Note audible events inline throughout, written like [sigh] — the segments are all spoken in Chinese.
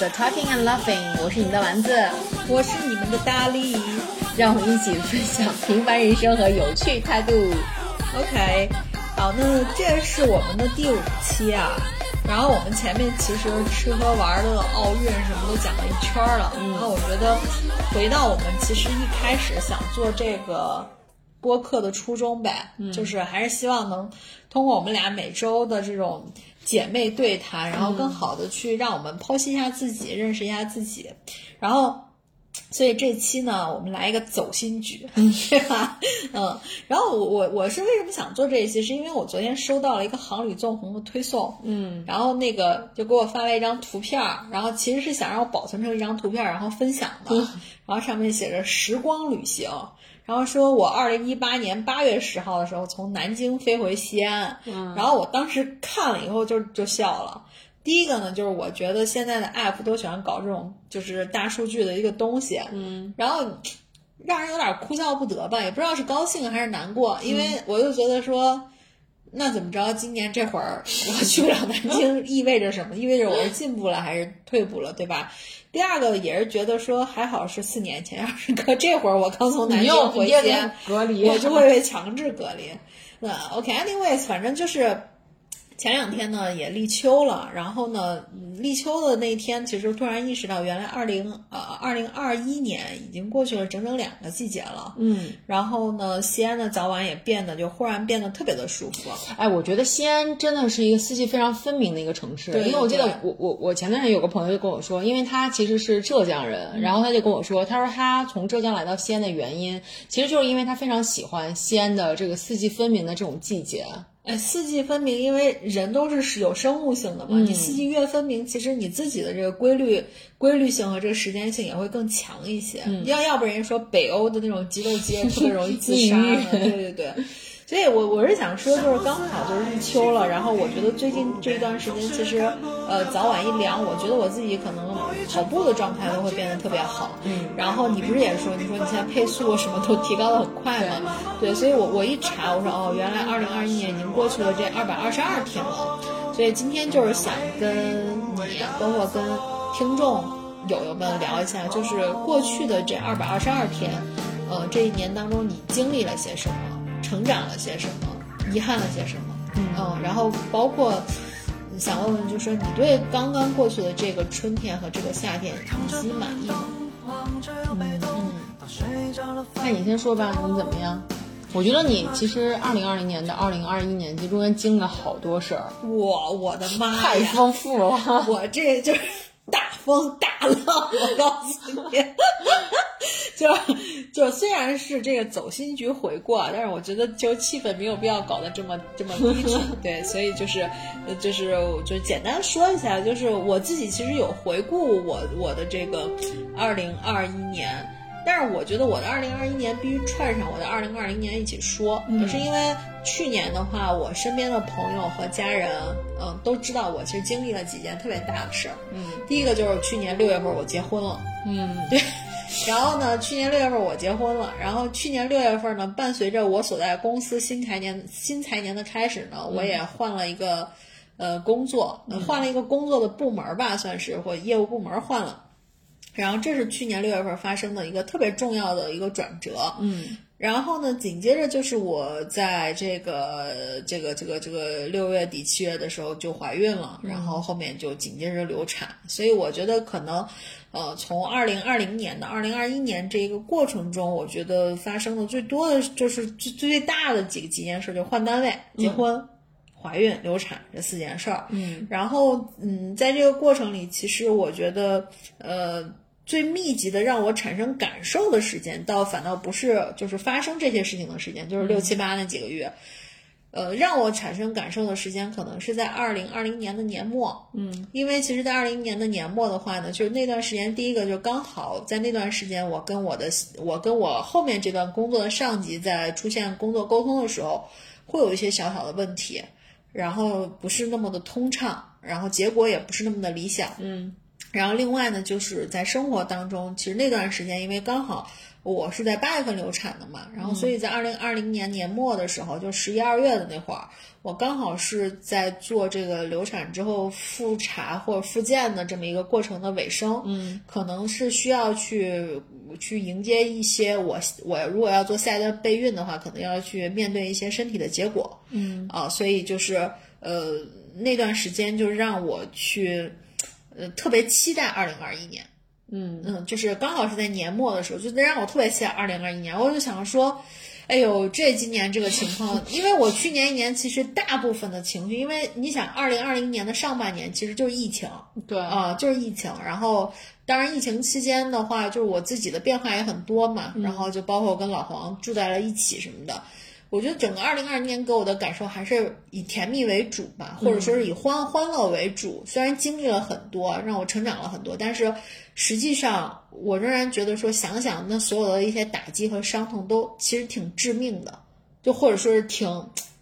欢迎大家来到大力和丸子的 Talking and Laughing，我是你们的丸子，我是你们的大力，让我们一起分享平凡人生和有趣态度。OK，好，那这是我们的第五期啊。然后我们前面其实吃喝玩乐、奥运什么都讲了一圈了。然后我觉得回到我们其实一开始想做这个播客的初衷呗，就是还是希望能通过我们俩每周的这种姐妹对谈，然后更好的去让我们剖析一下自己，认识一下自己，然后。所以这期呢，我们来一个走心局，[laughs] 对吧？嗯，然后我我我是为什么想做这一期，是因为我昨天收到了一个航旅纵横的推送，嗯，然后那个就给我发了一张图片，然后其实是想让我保存成一张图片，然后分享的，然后上面写着“时光旅行”，然后说我二零一八年八月十号的时候从南京飞回西安，嗯，然后我当时看了以后就就笑了。第一个呢，就是我觉得现在的 app 都喜欢搞这种就是大数据的一个东西，嗯，然后让人有点哭笑不得吧，也不知道是高兴还是难过，因为我就觉得说，那怎么着，今年这会儿我去不了南京，[laughs] 意味着什么？意味着我是进步了还是退步了，对吧？第二个也是觉得说，还好是四年前，要是搁这会儿我刚从南京回家，隔离，我就会被强制隔离。那 OK，anyways，反正就是。前两天呢也立秋了，然后呢，立秋的那天，其实突然意识到，原来二零呃二零二一年已经过去了整整两个季节了。嗯，然后呢，西安的早晚也变得就忽然变得特别的舒服。哎，我觉得西安真的是一个四季非常分明的一个城市。对，因为我记得我我我前段时间有个朋友就跟我说，因为他其实是浙江人，然后他就跟我说，他说他从浙江来到西安的原因，其实就是因为他非常喜欢西安的这个四季分明的这种季节。哎，四季分明，因为人都是有生物性的嘛，你四季越分明，其实你自己的这个规律、规律性和这个时间性也会更强一些。要要不人家说北欧的那种极昼节特别容易自杀呢，对对对。所以，我我是想说，就是刚好就是入秋了，然后我觉得最近这一段时间，其实，呃，早晚一凉，我觉得我自己可能跑步的状态都会变得特别好。嗯。然后你不是也说，你说你现在配速什么都提高的很快吗？对。所以我我一查，我说哦，原来二零二一年已经过去了这二百二十二天了。所以今天就是想跟你，包括跟听众友友们聊一下，就是过去的这二百二十二天，呃，这一年当中你经历了些什么？成长了些什么，遗憾了些什么？嗯，然后包括想问问，就说你对刚刚过去的这个春天和这个夏天，你自己满意吗？嗯嗯，那你先说吧，你怎么样？我觉得你其实二零二零年到二零二一年这中间经历了好多事儿，我我的妈呀，太丰富了，我这就是大风大浪，我告诉你。[laughs] 就就虽然是这个走心局回顾，但是我觉得就气氛没有必要搞得这么这么低沉，[laughs] 对，所以就是就是就简单说一下，就是我自己其实有回顾我我的这个二零二一年，但是我觉得我的二零二一年必须串上我的二零二零年一起说，是因为去年的话，我身边的朋友和家人，嗯，都知道我其实经历了几件特别大的事儿，嗯，第一个就是去年六月份我结婚了，嗯，对。[laughs] 然后呢，去年六月份我结婚了。然后去年六月份呢，伴随着我所在公司新财年新财年的开始呢，我也换了一个呃工作，换了一个工作的部门吧，算是或业务部门换了。然后这是去年六月份发生的一个特别重要的一个转折。嗯。然后呢，紧接着就是我在这个这个这个这个六月底七月的时候就怀孕了，然后后面就紧接着流产。所以我觉得可能。呃，从二零二零年到二零二一年这一个过程中，我觉得发生的最多的就是最最大的几几件事，就换单位、结婚、怀孕、流产这四件事儿。嗯，然后嗯，在这个过程里，其实我觉得呃最密集的让我产生感受的时间，倒反倒不是就是发生这些事情的时间，就是六七八那几个月。呃，让我产生感受的时间可能是在二零二零年的年末，嗯，因为其实，在二零年的年末的话呢，就是那段时间，第一个就刚好在那段时间，我跟我的我跟我后面这段工作的上级在出现工作沟通的时候，会有一些小小的问题，然后不是那么的通畅，然后结果也不是那么的理想，嗯，然后另外呢，就是在生活当中，其实那段时间因为刚好。我是在八月份流产的嘛，然后所以在二零二零年年末的时候，就十一二月的那会儿，我刚好是在做这个流产之后复查或者复健的这么一个过程的尾声，嗯，可能是需要去去迎接一些我我如果要做下一段备孕的话，可能要去面对一些身体的结果，嗯。啊，所以就是呃那段时间就让我去呃特别期待二零二一年。嗯嗯，就是刚好是在年末的时候，就让我特别期待二零二一年。我就想说，哎呦，这今年这个情况，因为我去年一年其实大部分的情绪，因为你想，二零二零年的上半年其实就是疫情，对啊，就是疫情。然后，当然疫情期间的话，就是我自己的变化也很多嘛，然后就包括跟老黄住在了一起什么的。我觉得整个二零二零年给我的感受还是以甜蜜为主吧，或者说是以欢欢乐为主。虽然经历了很多，让我成长了很多，但是实际上我仍然觉得说，想想那所有的一些打击和伤痛，都其实挺致命的，就或者说是挺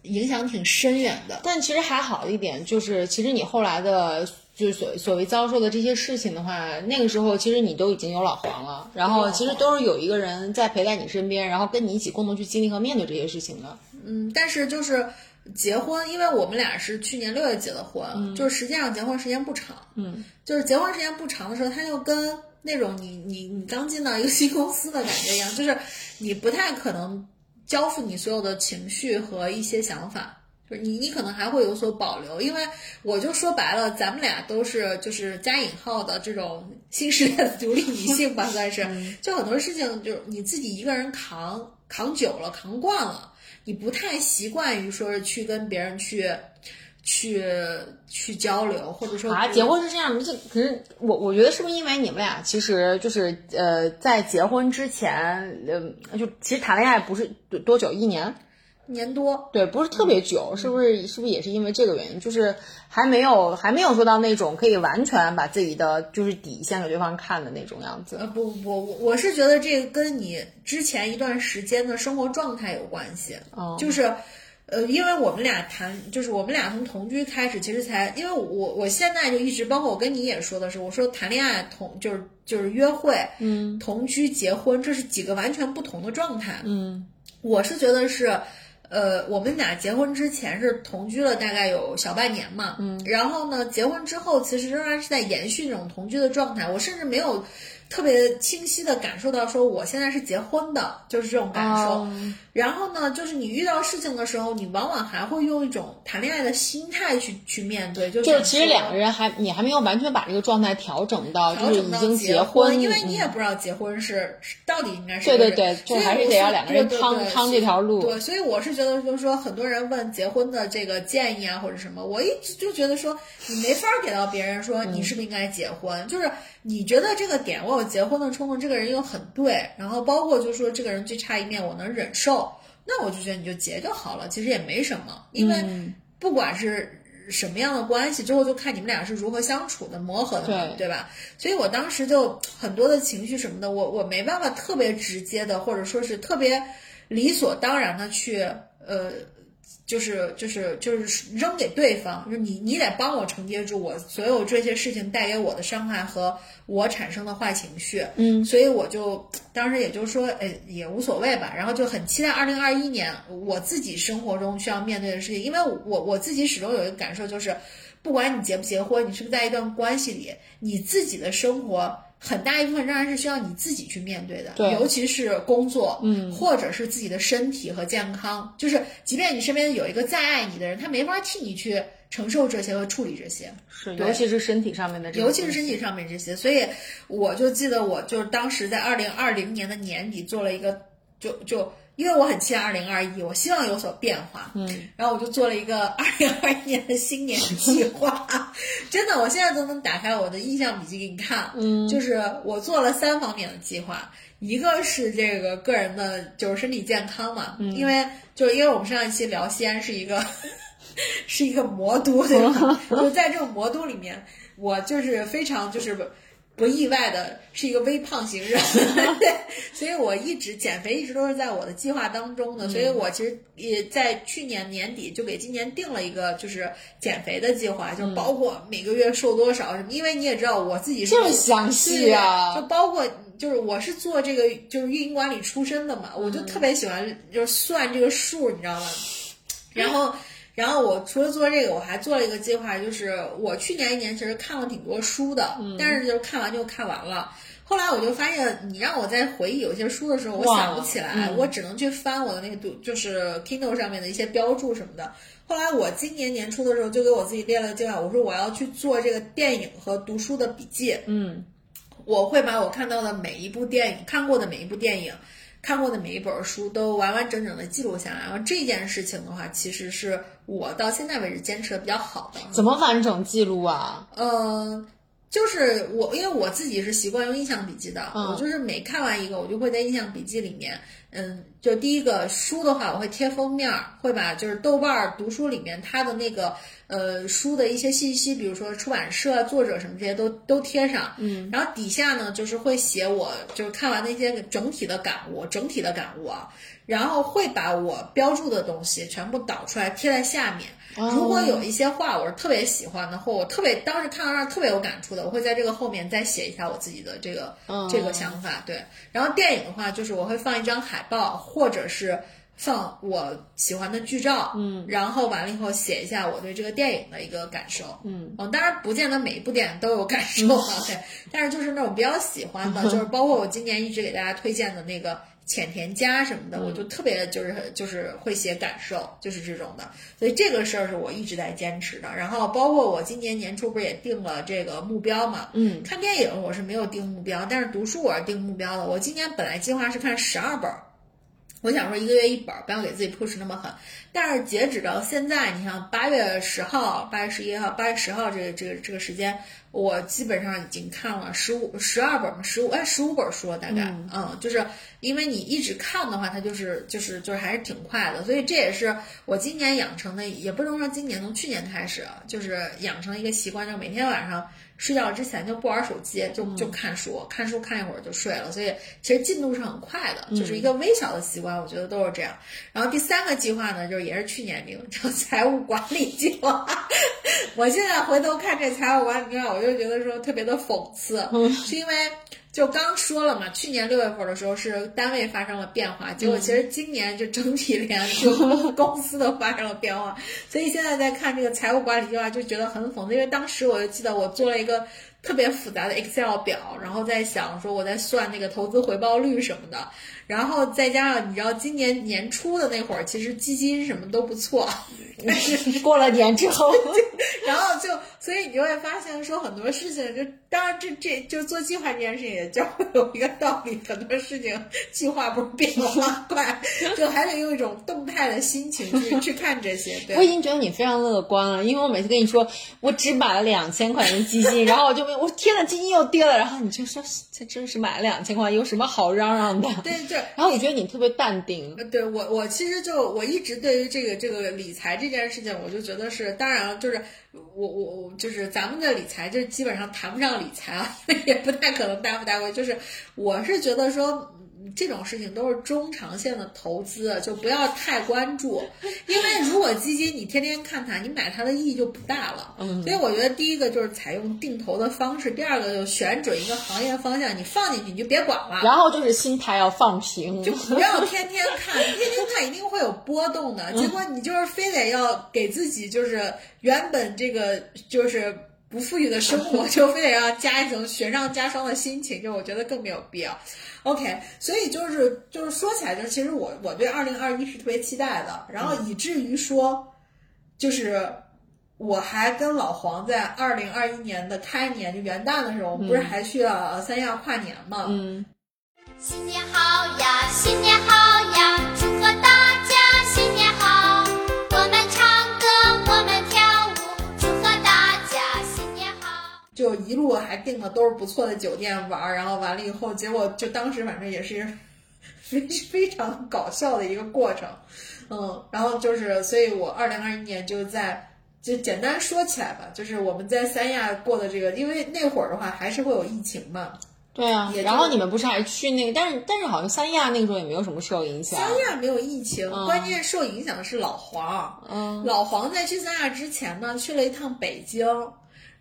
影响挺深远的。但其实还好一点，就是其实你后来的。就是所所谓遭受的这些事情的话，那个时候其实你都已经有老黄了，然后其实都是有一个人在陪在你身边，然后跟你一起共同去经历和面对这些事情的。嗯，但是就是结婚，因为我们俩是去年六月结的婚，就是实际上结婚时间不长。嗯，就是结婚时间不长的时候，他就跟那种你你你刚进到一个新公司的感觉一样，就是你不太可能交付你所有的情绪和一些想法。就是你，你可能还会有所保留，因为我就说白了，咱们俩都是就是加引号的这种新时代的独立女性吧，[laughs] 算是。就很多事情，就是你自己一个人扛扛久了，扛惯了，你不太习惯于说是去跟别人去去去交流，或者说啊，结婚是这样的，这可是我我觉得是不是因为你们俩其实就是呃在结婚之前，呃就其实谈恋爱不是多久一年。年多，对，不是特别久，是不是？是不是也是因为这个原因？就是还没有，还没有做到那种可以完全把自己的就是底线给对方看的那种样子。呃，不不不，我是觉得这个跟你之前一段时间的生活状态有关系。哦，就是，呃，因为我们俩谈，就是我们俩从同居开始，其实才，因为我我现在就一直，包括我跟你也说的是，我说谈恋爱同就是就是约会，嗯，同居结婚，这是几个完全不同的状态。嗯，我是觉得是。呃，我们俩结婚之前是同居了大概有小半年嘛，嗯，然后呢，结婚之后其实仍然是在延续这种同居的状态，我甚至没有。特别清晰的感受到，说我现在是结婚的，就是这种感受。然后呢，就是你遇到事情的时候，你往往还会用一种谈恋爱的心态去去面对。就是其实两个人还你还没有完全把这个状态调整到，就是已经结婚，因为你也不知道结婚是到底应该是对对对，就还是得要两个人趟趟这条路。对，所以我是觉得，就是说很多人问结婚的这个建议啊，或者什么，我一直就觉得说，你没法给到别人说你是不是应该结婚，就是你觉得这个点我有。结婚的冲动，这个人又很对，然后包括就说这个人最差一面我能忍受，那我就觉得你就结就好了，其实也没什么，因为不管是什么样的关系，之后就看你们俩是如何相处的、磨合的嘛，对吧？所以我当时就很多的情绪什么的，我我没办法特别直接的，或者说是特别理所当然的去呃。就是就是就是扔给对方，就是你你得帮我承接住我所有这些事情带给我的伤害和我产生的坏情绪，嗯，所以我就当时也就说，哎，也无所谓吧，然后就很期待二零二一年我自己生活中需要面对的事情，因为我我自己始终有一个感受就是，不管你结不结婚，你是不是在一段关系里，你自己的生活。很大一部分仍然是需要你自己去面对的，对，尤其是工作，嗯，或者是自己的身体和健康，就是即便你身边有一个再爱你的人，他没法替你去承受这些和处理这些，是，尤其是身体上面的，尤其是身体上面这些，所以我就记得，我就当时在二零二零年的年底做了一个，就就。因为我很期待二零二一，我希望有所变化，嗯，然后我就做了一个 [laughs] 二零二一年的新年计划，[laughs] 真的，我现在都能打开我的印象笔记给你看，嗯，就是我做了三方面的计划，一个是这个个人的，就是身体健康嘛，嗯，因为就是因为我们上一期聊西安是一个 [laughs] 是一个魔都，对吧？就在这种魔都里面，我就是非常就是。不意外的是一个微胖型人，[laughs] 对，所以我一直减肥一直都是在我的计划当中的，所以我其实也在去年年底就给今年定了一个就是减肥的计划，就包括每个月瘦多少什么，因为你也知道我自己是这么详细啊，就包括就是我是做这个就是运营管理出身的嘛，我就特别喜欢就是算这个数，你知道吗？[laughs] 然后。然后我除了做这个，我还做了一个计划，就是我去年一年其实看了挺多书的，但是就是看完就看完了。后来我就发现，你让我在回忆有些书的时候，我想不起来，我只能去翻我的那个读，就是 Kindle 上面的一些标注什么的。后来我今年年初的时候就给我自己列了个计划，我说我要去做这个电影和读书的笔记。嗯，我会把我看到的每一部电影、看过的每一部电影。看过的每一本书都完完整整的记录下来，然后这件事情的话，其实是我到现在为止坚持的比较好的。怎么完整记录啊？呃，就是我，因为我自己是习惯用印象笔记的，我就是每看完一个，我就会在印象笔记里面。嗯，就第一个书的话，我会贴封面，会把就是豆瓣读书里面它的那个呃书的一些信息，比如说出版社、作者什么这些都都贴上。嗯，然后底下呢就是会写我就是看完那些整体的感悟，整体的感悟啊，然后会把我标注的东西全部导出来贴在下面。如果有一些话我是特别喜欢的，或我特别当时看到那儿特别有感触的，我会在这个后面再写一下我自己的这个这个想法。对，然后电影的话就是我会放一张海。报，或者是放我喜欢的剧照，嗯，然后完了以后写一下我对这个电影的一个感受，嗯，当然不见得每一部电影都有感受啊，对，但是就是那种比较喜欢的，[laughs] 就是包括我今年一直给大家推荐的那个浅田家什么的，我就特别就是就是会写感受，就是这种的，所以这个事儿是我一直在坚持的。然后包括我今年年初不是也定了这个目标嘛，嗯，看电影我是没有定目标，但是读书我是定目标的。我今年本来计划是看十二本。我想说一个月一本，不要给自己 push 那么狠。但是截止到现在，你像八月十号、八月十一号、八月十号这个这个这个时间，我基本上已经看了十五、十二本嘛，十五哎十五本书了大概，嗯，就是因为你一直看的话，它就是就是就是还是挺快的，所以这也是我今年养成的，也不能说今年从去年开始，就是养成一个习惯，就每天晚上。睡觉之前就不玩手机，就就看书，看书看一会儿就睡了。所以其实进度是很快的，就是一个微小的习惯，我觉得都是这样。然后第三个计划呢，就是也是去年定叫 [laughs] 财务管理计划。[laughs] 我现在回头看这财务管理计划，我就觉得说特别的讽刺，[laughs] 是因为。就刚说了嘛，去年六月份的时候是单位发生了变化，结果其实今年就整体连就 [laughs] 公司都发生了变化，所以现在在看这个财务管理计划就觉得很讽刺，因为当时我就记得我做了一个特别复杂的 Excel 表，然后在想说我在算那个投资回报率什么的。然后再加上你知道，今年年初的那会儿，其实基金什么都不错，但是过了年之后，[laughs] 然后就所以你就会发现说很多事情，就当然这这就做计划这件事情也教会有一个道理，很多事情计划不是变化快，就还得用一种动态的心情去去看这些。对我已经觉得你非常乐观了，因为我每次跟你说我只买了两千块钱基金，然后我就问我天呐，基金又跌了，然后你就说这真是买了两千块，有什么好嚷嚷的？对对。然后我觉得你特别淡定，对我我其实就我一直对于这个这个理财这件事情，我就觉得是，当然，就是我我我就是咱们的理财就基本上谈不上理财啊，[laughs] 也不太可能带不带回，就是我是觉得说。这种事情都是中长线的投资，就不要太关注，因为如果基金你天天看它，你买它的意义就不大了。嗯，所以我觉得第一个就是采用定投的方式，第二个就选准一个行业方向，你放进去你就别管了。然后就是心态要放平，就不要天天看，天天看一定会有波动的。结果你就是非得要给自己就是原本这个就是不富裕的生活，就非得要加一层雪上加霜的心情，就我觉得更没有必要。OK，所以就是就是说起来，就是其实我我对二零二一是特别期待的，然后以至于说，就是我还跟老黄在二零二一年的开年就元旦的时候，不是还去了三亚跨年嘛？嗯。新年好呀，新年好呀，祝贺大家就一路还订了都是不错的酒店玩，然后完了以后，结果就当时反正也是 [laughs] 非非常搞笑的一个过程，嗯，然后就是，所以我二零二一年就在就简单说起来吧，就是我们在三亚过的这个，因为那会儿的话还是会有疫情嘛。对啊也，然后你们不是还去那个，但是但是好像三亚那个时候也没有什么受影响。三亚没有疫情，嗯关键受影响的是老黄。嗯，老黄在去三亚之前呢，去了一趟北京。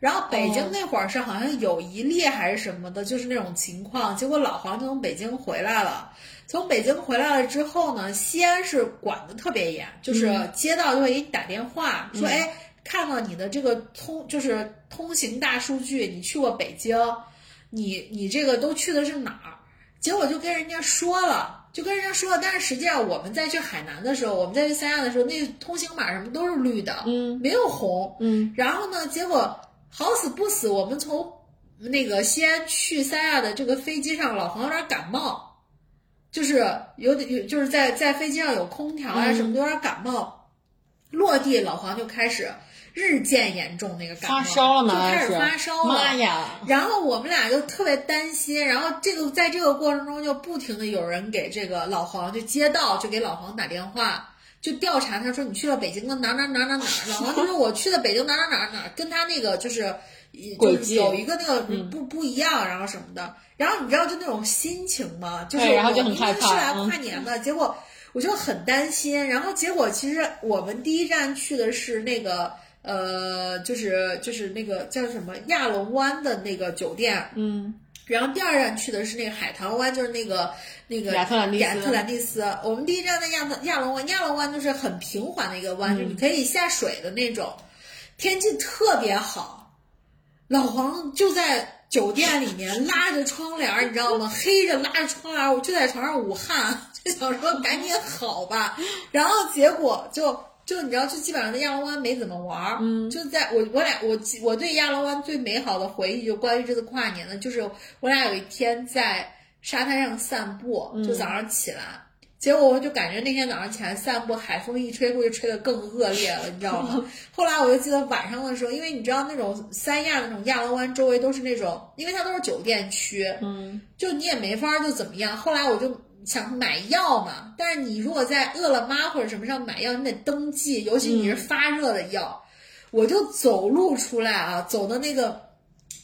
然后北京哦。那会儿是好像有一例还是什么的，就是那种情况。结果老黄就从北京回来了，从北京回来了之后呢，西安是管的特别严，就是嗯。街道就会给你打电话、说，哎，看到你的这个通就是通行大数据，你去过北京，你你这个都去的是哪儿？结果就跟人家说了，就跟人家说了，但是实际上我们在去海南的时候，我们在去三亚的时候，那通行码什么都是绿的，嗯。没有红，嗯，然后呢，结果好死不死，我们从那个西安去三亚的这个飞机上，老黄有点感冒，就是有点有就是在在飞机上有空调啊嗯什么的，有点感冒，落地老黄就开始日渐严重，那个感冒发烧了吗？就开始发烧了，妈呀！然后我们俩就特别担心，然后这个在这个过程中就不停的有人给这个老黄就街道就给老黄打电话，就调查他说你去了北京的哪哪哪哪哪儿，老黄就说我去的北京哪哪哪儿哪儿，跟他那个就是就是有一个那个嗯不不一样，然后什么的，然后你知道就那种心情吗？就是我明明是来嗯跨年的，结果我就很担心，然后结果其实我们第一站去的是那个。呃，就是就是那个叫什么亚龙湾的那个酒店，嗯，然后第二站去的是那个海棠湾，就是那个那个亚特兰蒂斯亚特兰蒂斯。我们第一站在亚特亚龙湾，亚龙湾就是很平缓的一个湾，就是你可以下水的那种，天气特别好。老黄就在酒店里面拉着窗帘儿，你知道吗？黑着拉着窗帘儿，我就在床上捂汗，[laughs] 就想说赶紧好吧。然后结果就就你知道，就基本上在亚龙湾没怎么玩儿。嗯，就在我我俩我记我对亚龙湾最美好的回忆，就关于这次跨年的，就是我俩有一天在沙滩上散步，就早上起来。结果我就感觉那天早上起来散步，海风一吹过去，吹得更恶劣了，你知道吗？后来我就记得晚上的时候，因为你知道那种三亚那种亚龙湾周围都是那种，因为它都是酒店区，嗯，就你也没法儿就怎么样。后来我就想买药嘛，但是你如果在饿了么或者什么上买药，你得登记，尤其你是发热的药。我就走路出来啊，走到那个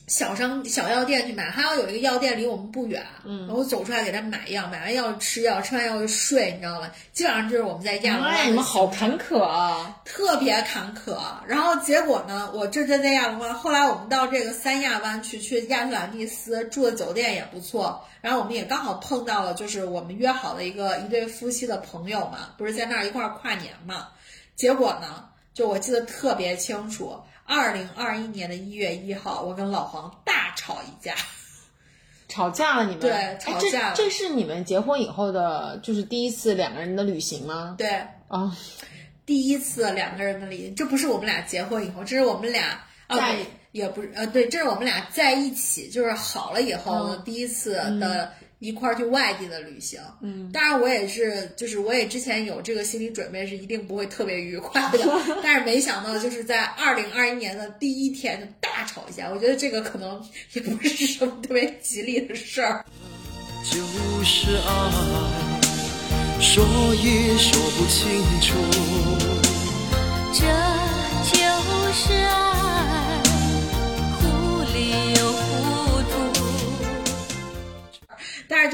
小商小药店去买，还要有一个药店离我们不远，嗯，我走出来给他买药，买完药吃药，吃完药就睡，你知道吗？基本上就是我们在亚龙湾妈呀，的你们好坎坷啊！特别坎坷。然后结果呢，我这这在亚龙湾，后来我们到这个三亚湾去，去亚特兰蒂斯住的酒店也不错。然后我们也刚好碰到了，就是我们约好的一个一对夫妻的朋友嘛，不是在那儿一块儿跨年嘛。结果呢，就我记得特别清楚，二零二一年的一月一号，我跟老黄大吵一架。吵架了，你们？对哎吵架了。这这是你们结婚以后的，就是第一次两个人的旅行吗？对，啊，第一次两个人的旅行，这不是我们俩结婚以后，这是我们俩啊，在也不是呃，对，这是我们俩在一起，就是好了以后第一次的一块儿去外地的旅行。嗯，当然我也是，就是我也之前有这个心理准备，是一定不会特别愉快的，[laughs] 但是没想到就是在二零二一年的第一天就大吵一架，我觉得这个可能也不是什么特别吉利的事儿。就是爱，说也说不清楚。这就是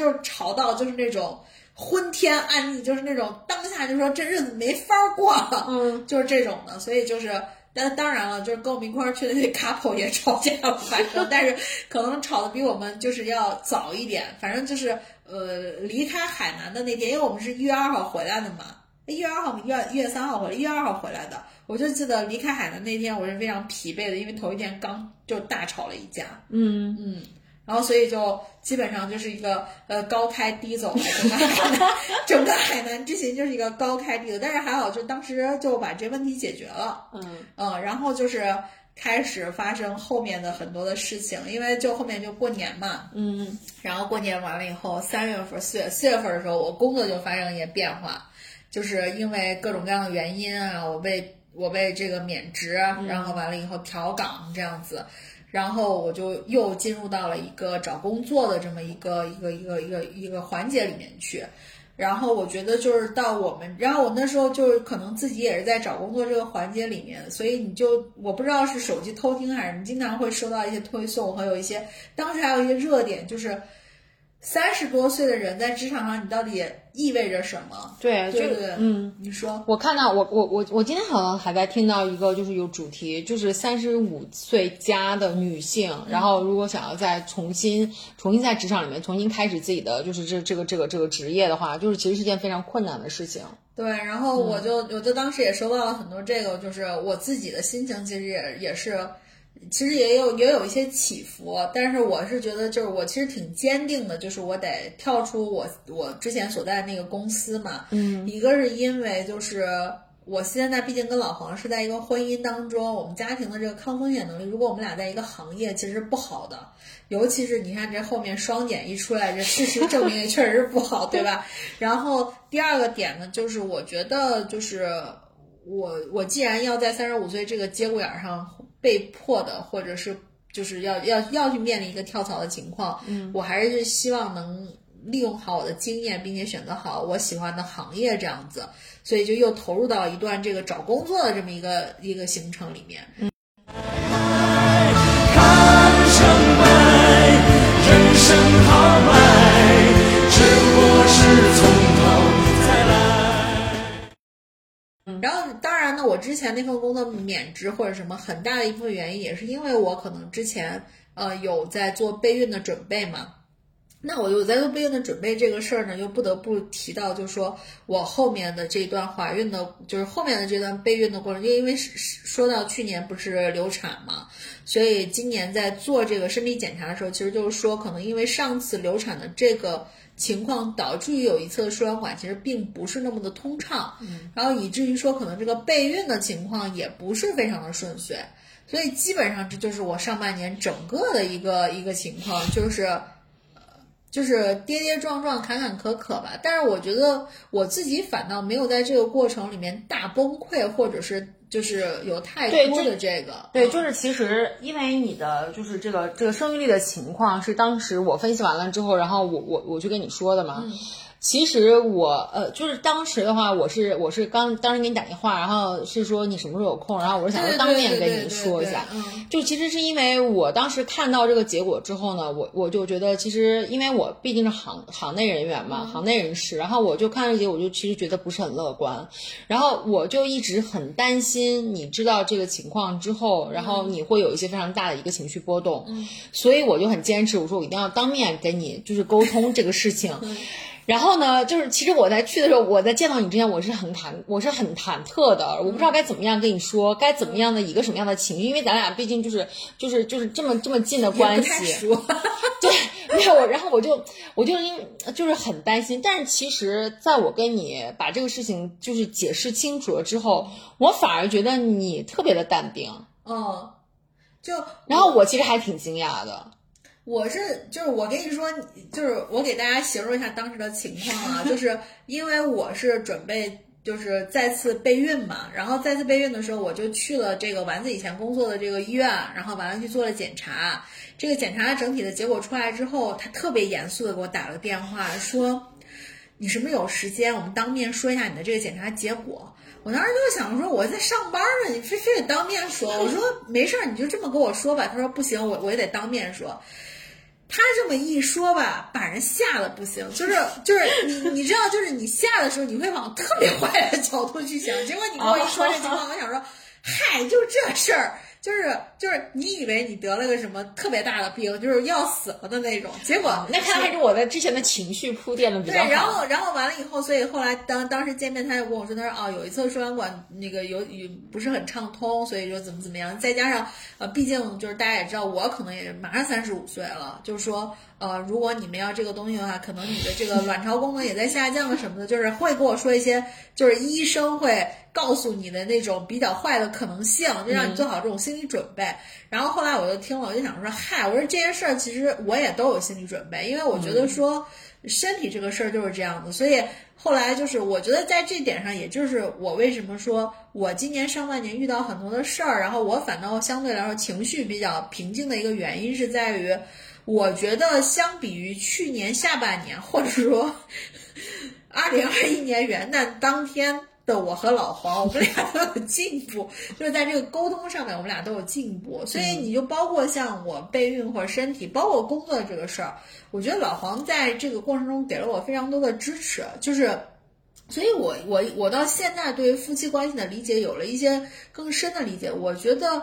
就是吵到就是那种昏天暗地，就是那种当下就说这日子没法过了，嗯，[laughs] 就是这种的，所以就是。但当然了，就是跟我们一块儿去的那 couple 也吵架了，反正但是可能吵的比我们就是要早一点。反正就是呃，离开海南的那天，因为我们是一月二号回来的嘛，一月二号我们一月一月三号回来，一月二号回来的。我就记得离开海南那天，我是非常疲惫的，因为头一天刚就大吵了一架。嗯，嗯，然后所以就基本上就是一个呃高开低走，整个海南整个海南之行就是一个高开低走，但是还好就当时就把这问题解决了，嗯。嗯，然后就是开始发生后面的很多的事情，因为就后面就过年嘛，嗯。然后过年完了以后，三月份、四月、四月份的时候，我工作就发生一些变化，就是因为各种各样的原因啊，我被我被这个免职，然后完了以后调岗这样子，然后我就又进入到了一个找工作的这么一个一个一个一个一个环节里面去。然后我觉得就是到我们，然后我那时候就是可能自己也是在找工作这个环节里面，所以你就我不知道是手机偷听还是你经常会收到一些推送还有一些当时还有一些热点，就是三十多岁的人在职场上你到底意味着什么？对，就对对，嗯。，你说，我看到我我我我今天好像还在听到一个，就是有主题，就是三十五岁加的女性，然后如果想要再重新重新在职场里面重新开始自己的就是这这个这个这个职业的话，就是其实是件非常困难的事情。对，然后我就、我就当时也收到了很多这个，就是我自己的心情，其实也也是，其实也有也有一些起伏，但是我是觉得就是我其实挺坚定的，就是我得跳出我我之前所在的那个公司嘛，嗯，一个是因为就是。我现在毕竟跟老黄是在一个婚姻当中，我们家庭的这个抗风险能力，如果我们俩在一个行业，其实是不好的。尤其是你看这后面双减一出来，这事实证明也确实是不好，对吧？[laughs] 然后第二个点呢，就是我觉得就是我我既然要在三十五岁这个节骨眼儿上被迫的，或者是就是要要要去面临一个跳槽的情况，嗯，我还是希望能利用好我的经验，并且选择好我喜欢的行业这样子，所以就又投入到一段这个找工作的这么一个一个行程里面。看然后，当然呢，我之前那份工作免职或者什么，很大的一部分原因也是因为我可能之前呃有在做备孕的准备嘛。那我有在做备孕的准备这个事儿呢，又不得不提到，就是说我后面的这段怀孕的，就是后面的这段备孕的过程，就因为是是说到去年不是流产嘛，所以今年在做这个身体检查的时候，其实就是说，可能因为上次流产的这个情况，导致于有一侧的输卵管其实并不是那么的通畅，嗯，然后以至于说可能这个备孕的情况也不是非常的顺遂，所以基本上这就是我上半年整个的一个一个情况，就是。就是跌跌撞撞、坎坎坷坷吧，但是我觉得我自己反倒没有在这个过程里面大崩溃，或者是就是有太多的这个，对，嗯。就是其实因为你的就是这个这个生育力的情况是当时我分析完了之后，然后我我我去跟你说的嘛。其实我呃，就是当时的话，我是我是刚当时给你打电话，然后是说你什么时候有空，然后我是想说当面跟你说一下。就其实是因为我当时看到这个结果之后呢，我我就觉得其实因为我毕竟是行行内人员嘛，行内人士，然后我就看这个结果，我就其实觉得不是很乐观，然后我就一直很担心，你知道这个情况之后，然后你会有一些非常大的一个情绪波动，所以我就很坚持，我说我一定要当面跟你就是沟通这个事情。然后呢，就是其实我在去的时候，我在见到你之前，我是很忐，我是很忐忑的，我不知道该怎么样跟你说，该怎么样的一个什么样的情绪，因为咱俩毕竟就是就是就是这么这么近的关系，熟。对，没有我，然后我就我就因就是很担心，但是其实在我跟你把这个事情就是解释清楚了之后，我反而觉得你特别的淡定，嗯，就然后我其实还挺惊讶的。我是就是我跟你说，就是我给大家形容一下当时的情况啊，[laughs] 就是因为我是准备就是再次备孕嘛，然后再次备孕的时候，我就去了这个丸子以前工作的这个医院，然后完了去做了检查。这个检查整体的结果出来之后，他特别严肃的给我打了个电话，说你什么时候有时间，我们当面说一下你的这个检查结果。我当时就想说我在上班呢，你非非得当面说。我说没事儿，你就这么跟我说吧。他说不行，我我也得当面说。他这么一说吧，把人吓得不行，就是就是你你知道，就是你吓的时候，你会往特别坏的角度去想。结果你跟我一说这情况，[laughs] 我想说，嗨，就这事儿，就是就是你以为你得了个什么特别大的病，就是要死了的那种，结果那看来还是我的之前的情绪铺垫的比对，较好。然后然后完了以后，所以后来当当时见面，他就跟我说，他说哦，有一次输卵管那个有有不是很畅通，所以就怎么怎么样，再加上呃，毕竟就是大家也知道，我可能也马上三十五岁了，就是说呃，如果你们要这个东西的话，可能你的这个卵巢功能也在下降什么的，就是会跟我说一些，就是医生会告诉你的那种比较坏的可能性，就让你做好这种心理准备。然后后来我就听了，我就想说，嗨，我说这些事儿其实我也都有心理准备，因为我觉得说。身体这个事儿就是这样的，所以后来就是我觉得在这点上，也就是我为什么说我今年上半年遇到很多的事儿，然后我反倒相对来说情绪比较平静的一个原因是在于，我觉得相比于去年下半年，或者说 [laughs] 二零二一年元旦当天的我和老黄，我们俩都有进步，就是在这个沟通上面，我们俩都有进步。所以你就包括像我备孕或者身体，包括工作的这个事儿，我觉得老黄在这个过程中给了我非常多的支持，就是。所以我我我到现在对夫妻关系的理解有了一些更深的理解。我觉得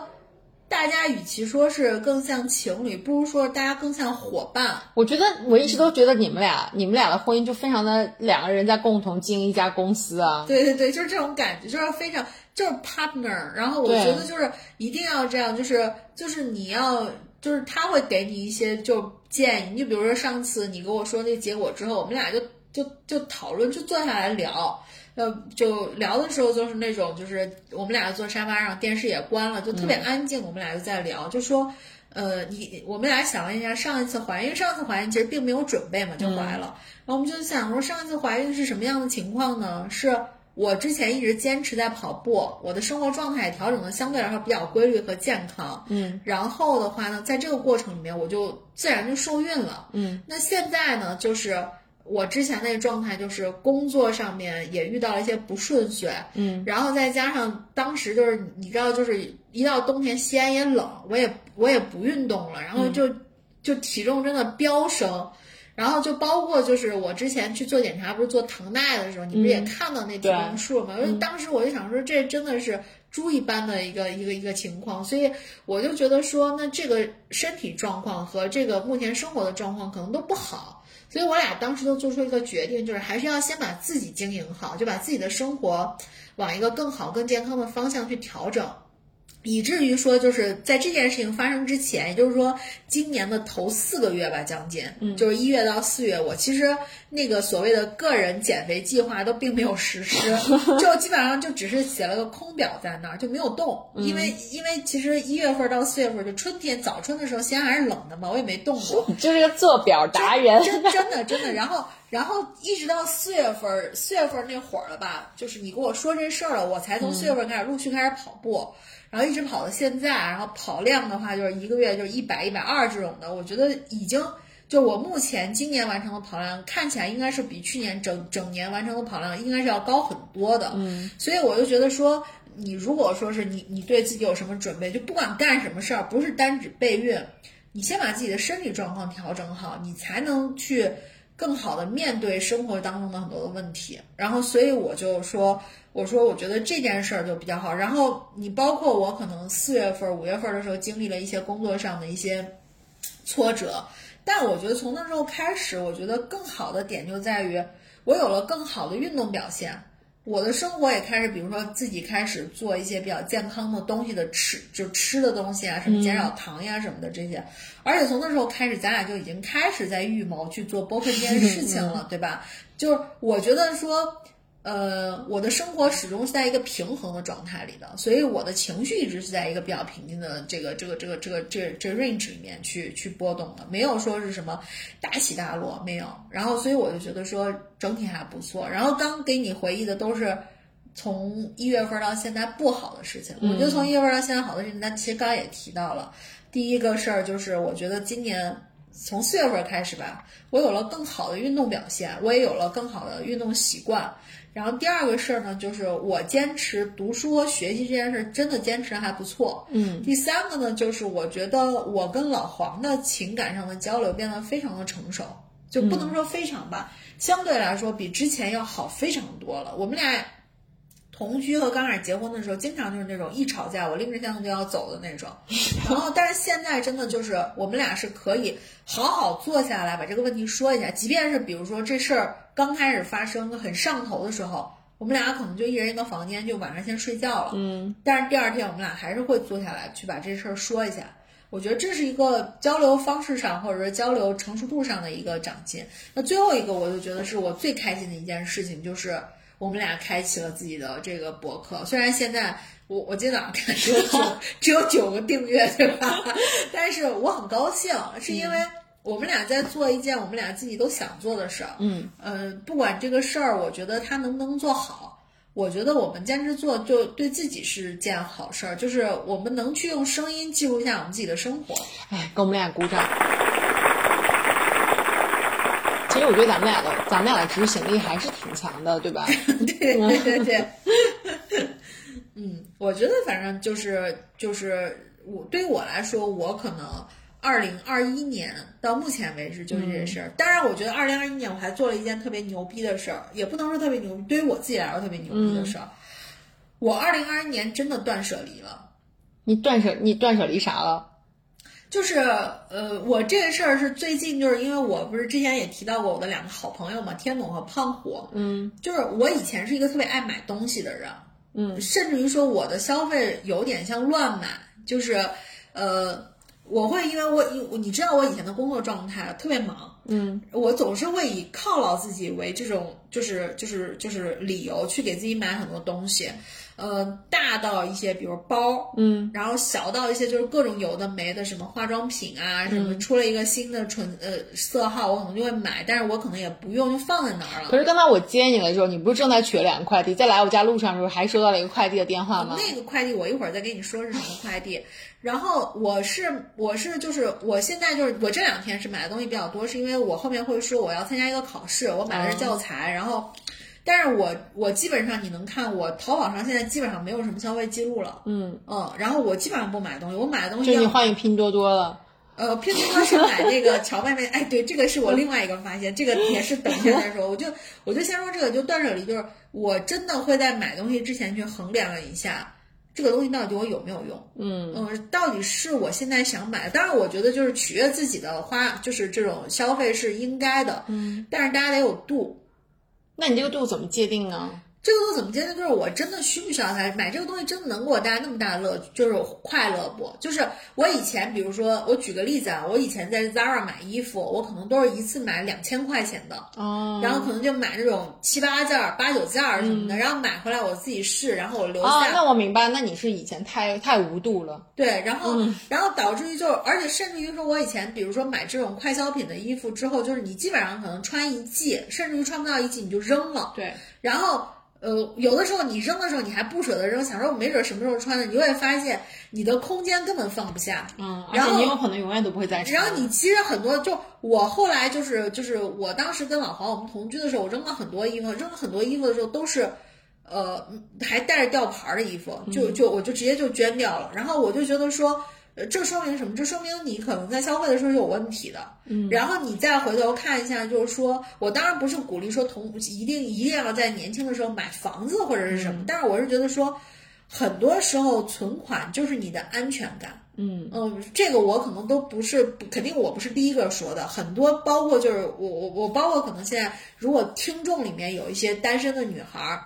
大家与其说是更像情侣，不如说大家更像伙伴。我觉得我一直都觉得你们俩，你们俩的婚姻就非常的两个人在共同经营一家公司啊。对对对，就是这种感觉，就是非常就是 partner。然后我觉得就是一定要这样，就是就是你要就是他会给你一些就建议，你就比如说上次你跟我说那结果之后，我们俩就就就讨论，就坐下来聊。呃，就聊的时候就是那种，就是我们俩坐沙发上，电视也关了，就特别安静。我们俩就在聊，就说，呃，你我们俩想了一下，上一次怀孕，上次怀孕其实并没有准备嘛，就怀了。然后我们就想说，上一次怀孕是什么样的情况呢？是我之前一直坚持在跑步，我的生活状态调整的相对来说比较规律和健康。嗯，然后的话呢，在这个过程里面，我就自然就受孕了。嗯，那现在呢，就是我之前那个状态，就是工作上面也遇到了一些不顺遂。嗯，然后再加上当时就是你知道，就是一到冬天西安也冷，我也我也不运动了，然后就、就体重真的飙升。然后就包括就是我之前去做检查，不是做糖耐的时候，你不是也看到那体重数吗？因为当时我就想说，这真的是猪一般的一个一个一个情况，所以我就觉得说，那这个身体状况和这个目前生活的状况可能都不好，所以我俩当时就做出一个决定，就是还是要先把自己经营好，就把自己的生活往一个更好、更健康的方向去调整。以至于说，就是在这件事情发生之前，也就是说，今年的头四个月吧，将近，嗯，就是一月到四月，我其实那个所谓的个人减肥计划都并没有实施，[laughs] 就基本上就只是写了个空表在那儿，就没有动，因为因为其实一月份到四月份，就春天早春的时候，西安还是冷的嘛，我也没动过，[laughs] 你就是个做表达人。真真的真的，然后然后一直到四月份儿，四月份儿那会儿了吧，就是你跟我说这事儿了，我才从四月份开始陆续开始跑步，然后一直跑到现在，然后跑量的话就是一个月就是一百一百二这种的，我觉得已经。就我目前今年完成的跑量，看起来应该是比去年整整年完成的跑量应该是要高很多的。嗯，所以我就觉得说，你如果说是你你对自己有什么准备，就不管干什么事儿，不是单指备孕，你先把自己的身体状况调整好，你才能去更好的面对生活当中的很多的问题。然后，所以我就说，我说我觉得这件事儿就比较好。然后你包括我可能四月份、五月份的时候经历了一些工作上的一些挫折，但我觉得从那时候开始，我觉得更好的点就在于我有了更好的运动表现。我的生活也开始，比如说自己开始做一些比较健康的东西的吃，就吃的东西啊，什么减少糖呀什么的这些。而且从那时候开始，咱俩就已经开始在预谋去做播客这件事情了，对吧？就是我觉得说，呃，我的生活始终是在一个平衡的状态里的，所以我的情绪一直是在一个比较平静的这个这个这个这个这这 range 里面去去波动的，没有说是什么大起大落，没有。然后所以我就觉得说整体还不错。然后刚给你回忆的都是。从一月份到现在不好的事情，我觉得从一月份到现在好的事情，那其实刚刚也提到了。第一个事儿就是，我觉得今年从四月份开始吧，我有了更好的运动表现，我也有了更好的运动习惯。然后第二个事儿呢，就是我坚持读书和学习这件事，真的坚持得还不错。嗯，第三个呢，就是我觉得我跟老黄的情感上的交流变得非常的成熟，就不能说非常吧，相对来说比之前要好非常多了。我们俩同居和刚开始结婚的时候，经常就是那种一吵架我拎着箱子就要走的那种。[laughs] 然后，但是现在真的就是我们俩是可以好好坐下来把这个问题说一下，即便是比如说这事儿刚开始发生很上头的时候，我们俩可能就一人一个房间，就晚上先睡觉了。嗯，但是第二天我们俩还是会坐下来去把这事儿说一下。我觉得这是一个交流方式上，或者说交流成熟度上的一个长进。那最后一个，我就觉得是我最开心的一件事情，就是我们俩开启了自己的这个博客。虽然现在我我今天早上看只有九只有九个订阅，对吧？但是我很高兴，是因为我们俩在做一件我们俩自己都想做的事儿。嗯，呃，不管这个事儿，我觉得它能不能做好。我觉得我们坚持做，就对自己是件好事儿，就是我们能去用声音记录一下我们自己的生活。哎，给我们俩鼓掌。其其实我觉得咱们俩的咱们俩的执行力还是挺强的，对吧？对对对对，[laughs] 嗯，我觉得反正就是就是我对于我来说，我可能二零二一年到目前为止就是这些事儿。当然，我觉得二零二一年我还做了一件特别牛逼的事儿，也不能说特别牛逼，对于我自己来说特别牛逼的事儿。我二零二一年真的断舍离了。你断舍你断舍离啥了？就是呃，我这个事儿是最近，就是因为我不是之前也提到过我的两个好朋友嘛，天总和胖虎。嗯就是我以前是一个特别爱买东西的人，嗯甚至于说我的消费有点像乱买，就是呃，我会因为我你你知道我以前的工作状态特别忙，嗯。我总是会以犒劳自己为这种就是就是就是理由去给自己买很多东西，呃，大到一些比如包，嗯然后小到一些就是各种有的没的，什么化妆品啊，什么出了一个新的纯呃色号，我可能就会买，但是我可能也不用，就放在那儿了。可是刚才我接你的时候，你不是正在取了两个快递，在来我家路上的时候还收到了一个快递的电话吗？那个快递我一会儿再跟你说是什么快递。然后我是我是就是我现在就是我这两天是买的东西比较多，是因为我后面会说我要参加一个考试，我买的是教材，然后。但是我我基本上你能看我淘宝上现在基本上没有什么消费记录了，嗯，嗯，然后我基本上不买东西，我买的东西就你换一拼多多了。呃，拼多多是买那个荞麦面，哎，对，这个是我另外一个发现，这个也是等一下再说。我就我就先说这个，就断舍离，就是我真的会在买东西之前去衡量了一下，这个东西到底对我有没有用。嗯嗯，到底是我现在想买的，当然我觉得就是取悦自己的花，就是这种消费是应该的，嗯，但是大家得有度。那你这个度怎么界定呢？这个东西怎么界定？就是我真的需不需要它？买这个东西真的能给我带来那么大的乐，就是快乐不？就是我以前，比如说，我举个例子啊，我以前在 Zara 买衣服，我可能都是一次买两千块钱的，哦然后可能就买那种七八件儿、八九件儿什么的，然后买回来我自己试，然后我留哦，下。那我明白，那你是以前太太无度了。对，然后、然后导致于就是，而且甚至于说，我以前比如说买这种快消品的衣服之后，就是你基本上可能穿一季，甚至于穿不到一季你就扔了。对，然后呃，有的时候你扔的时候你还不舍得扔，想说我没准什么时候穿的，你就会发现你的空间根本放不下。嗯，而然后且你有可能永远都不会再穿。然后你其实很多，就我后来就是就是我当时跟老黄我们同居的时候，我扔了很多衣服，扔了很多衣服的时候都是。呃，还带着吊牌儿的衣服，就就我就直接就捐掉了。然后我就觉得说，呃，这说明什么？这说明你可能在消费的时候是有问题的。嗯，然后你再回头看一下，就是说我当然不是鼓励说同一定一定要在年轻的时候买房子或者是什么，但是我是觉得说，很多时候存款就是你的安全感。嗯嗯，这个我可能都不是，肯定我不是第一个说的，很多包括就是我我我包括可能现在如果听众里面有一些单身的女孩儿，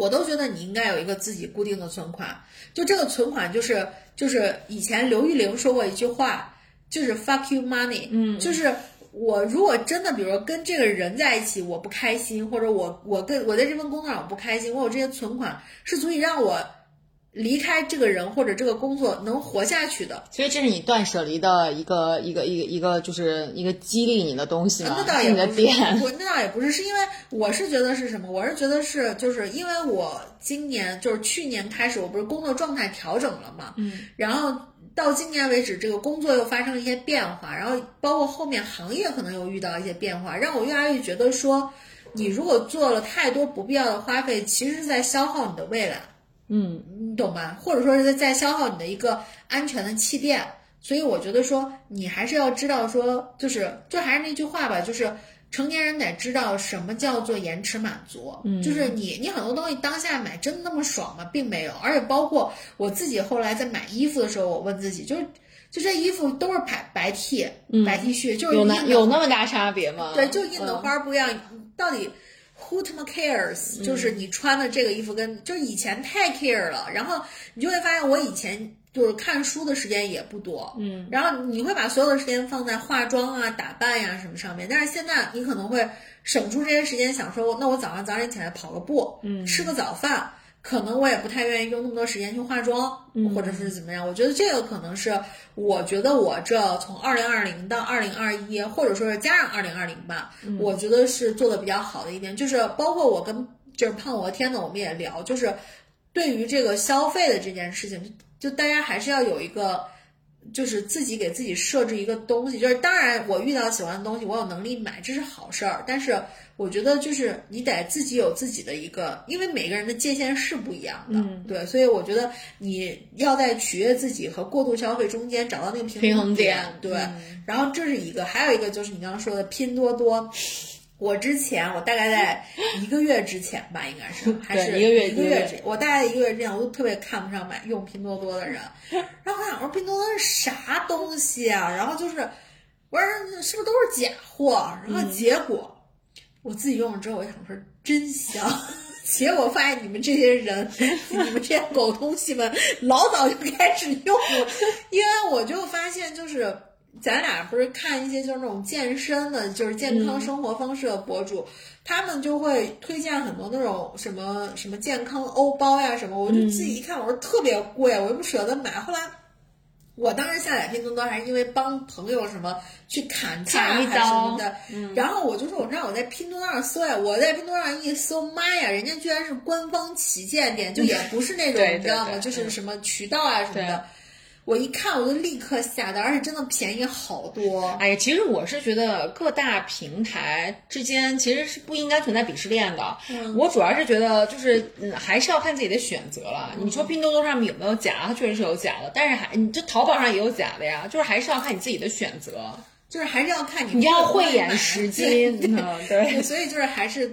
我都觉得你应该有一个自己固定的存款，就这个存款就是就是以前刘玉玲说过一句话，就是 fuck you money，嗯就是。我如果真的，比如说跟这个人在一起，我不开心，或者我我跟我在这份工作上我不开心，我有这些存款是足以让我离开这个人或者这个工作能活下去的。所以这是你断舍离的一个一个一个一个，就是一个激励你的东西吗？那倒也不。我那倒也不是，是因为我是觉得是什么？我是觉得是，就是因为我今年就是去年开始，我不是工作状态调整了嘛，嗯，然后到今年为止，这个工作又发生了一些变化，然后包括后面行业可能又遇到一些变化，让我越来越觉得说，你如果做了太多不必要的花费，其实是在消耗你的未来。嗯你懂吗？或者说是在消耗你的一个安全的气垫。所以我觉得说，你还是要知道说，就是就还是那句话吧，就是成年人得知道什么叫做延迟满足。嗯就是你你很多东西当下买真的那么爽吗？并没有。而且包括我自己后来在买衣服的时候，我问自己，就是就这衣服都是白白 T、白 T 恤，就是有那有那么大差别吗？对，就印的嗯花儿不一样，到底 who 他妈 cares？、就是你穿的这个衣服跟就是以前太 care 了，然后你就会发现我以前就是看书的时间也不多，嗯，然后你会把所有的时间放在化妆啊、打扮呀、什么上面，但是现在你可能会省出这些时间，想说那我早上早点起来跑个步，嗯吃个早饭。可能我也不太愿意用那么多时间去化妆，嗯或者是怎么样。我觉得这个可能是，我觉得我这从二零二零到二零二一，或者说是加上二零二零吧，嗯我觉得是做的比较好的一点，就是包括我跟就是胖我和天呢，我们也聊，就是对于这个消费的这件事情，就大家还是要有一个就是自己给自己设置一个东西，就是当然我遇到喜欢的东西，我有能力买，这是好事儿。但是我觉得就是你得自己有自己的一个，因为每个人的界限是不一样的，对，所以我觉得你要在取悦自己和过度消费中间找到那个平平衡点点，对。然后这是一个，还有一个就是你刚刚说的拼多多。我之前，我大概在一个月之前吧，应该是 [laughs] 还是一个月一个月之前，我大概一个月之前，我都特别看不上买用拼多多的人。[laughs] 然后我想说拼多多是啥东西啊？然后就是我说是不是都是假货？然后结果我自己用了之后，我想说真香。[laughs] 结果发现你们这些人，你们这些狗东西们，老早就开始用了，因为我就发现就是。咱俩不是看一些就是那种健身的，就是健康生活方式的博主，他们就会推荐很多那种什么什么健康欧包呀什么，我就自己一看，我说特别贵，我又不舍得买。后来我当时下载拼多多还是因为帮朋友什么去砍价还是什么刀的，然后我就说，我让我在拼多多上搜呀，我在拼多多上一搜，妈呀，人家居然是官方旗舰店，就也不是那种对你知道吗？就是什么渠道啊什么对的。我一看我就立刻下单，而且真的便宜好多。哎呀，其实我是觉得各大平台之间其实是不应该存在鄙视链的。我主要是觉得就是嗯，还是要看自己的选择了。你说拼多多上面有没有假？它确实是有假的，但是还你这淘宝上也有假的呀，就是还是要看你自己的选择。就是还是要看你你要慧眼识 [laughs] 金，嗯对，对。所以就是还是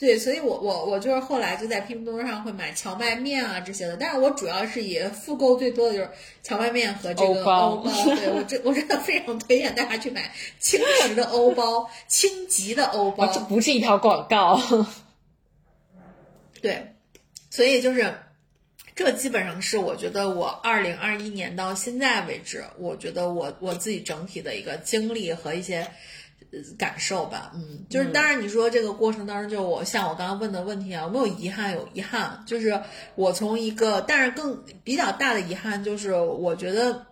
对对，所以我我我就是后来就在拼多多上会买荞麦面啊这些的，但是我主要是以复购最多的就是荞麦面和这个欧包欧包。对我真我真的非常推荐大家去买轻食的欧包，轻极的欧包。这不是一条广告。对，所以就是这基本上是我觉得我二零二一年到现在为止，我觉得我我自己整体的一个经历和一些。呃感受吧，嗯，就是当然你说这个过程当中，就我像我刚刚问的问题啊，有没有遗憾？有遗憾，就是我从一个，但是更比较大的遗憾就是，我觉得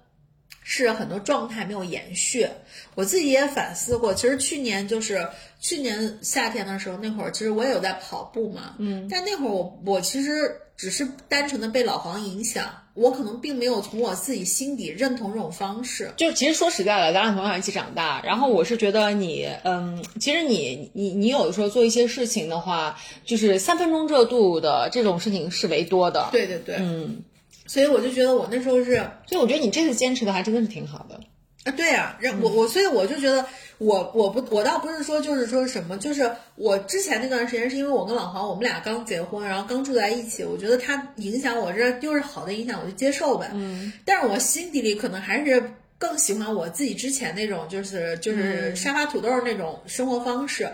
是很多状态没有延续。我自己也反思过，其实去年就是去年夏天的时候，那会儿其实我也有在跑步嘛，嗯，但那会儿我我其实只是单纯的被老黄影响，我可能并没有从我自己心底认同这种方式。就其实说实在的，咱俩从小一起长大，然后我是觉得你，嗯，其实你你你有的时候做一些事情的话，就是三分钟热度的这种事情是为多的。，对对对，嗯，所以我就觉得我那时候是所以我觉得你这次坚持的还真的是挺好的。啊，对呀、让我我所以我就觉得我我不我倒不是说就是说什么，就是我之前那段时间是因为我跟老黄我们俩刚结婚，然后刚住在一起，我觉得他影响我这就是好的影响，我就接受呗。嗯，但是我心底里可能还是更喜欢我自己之前那种，就是就是沙发土豆那种生活方式。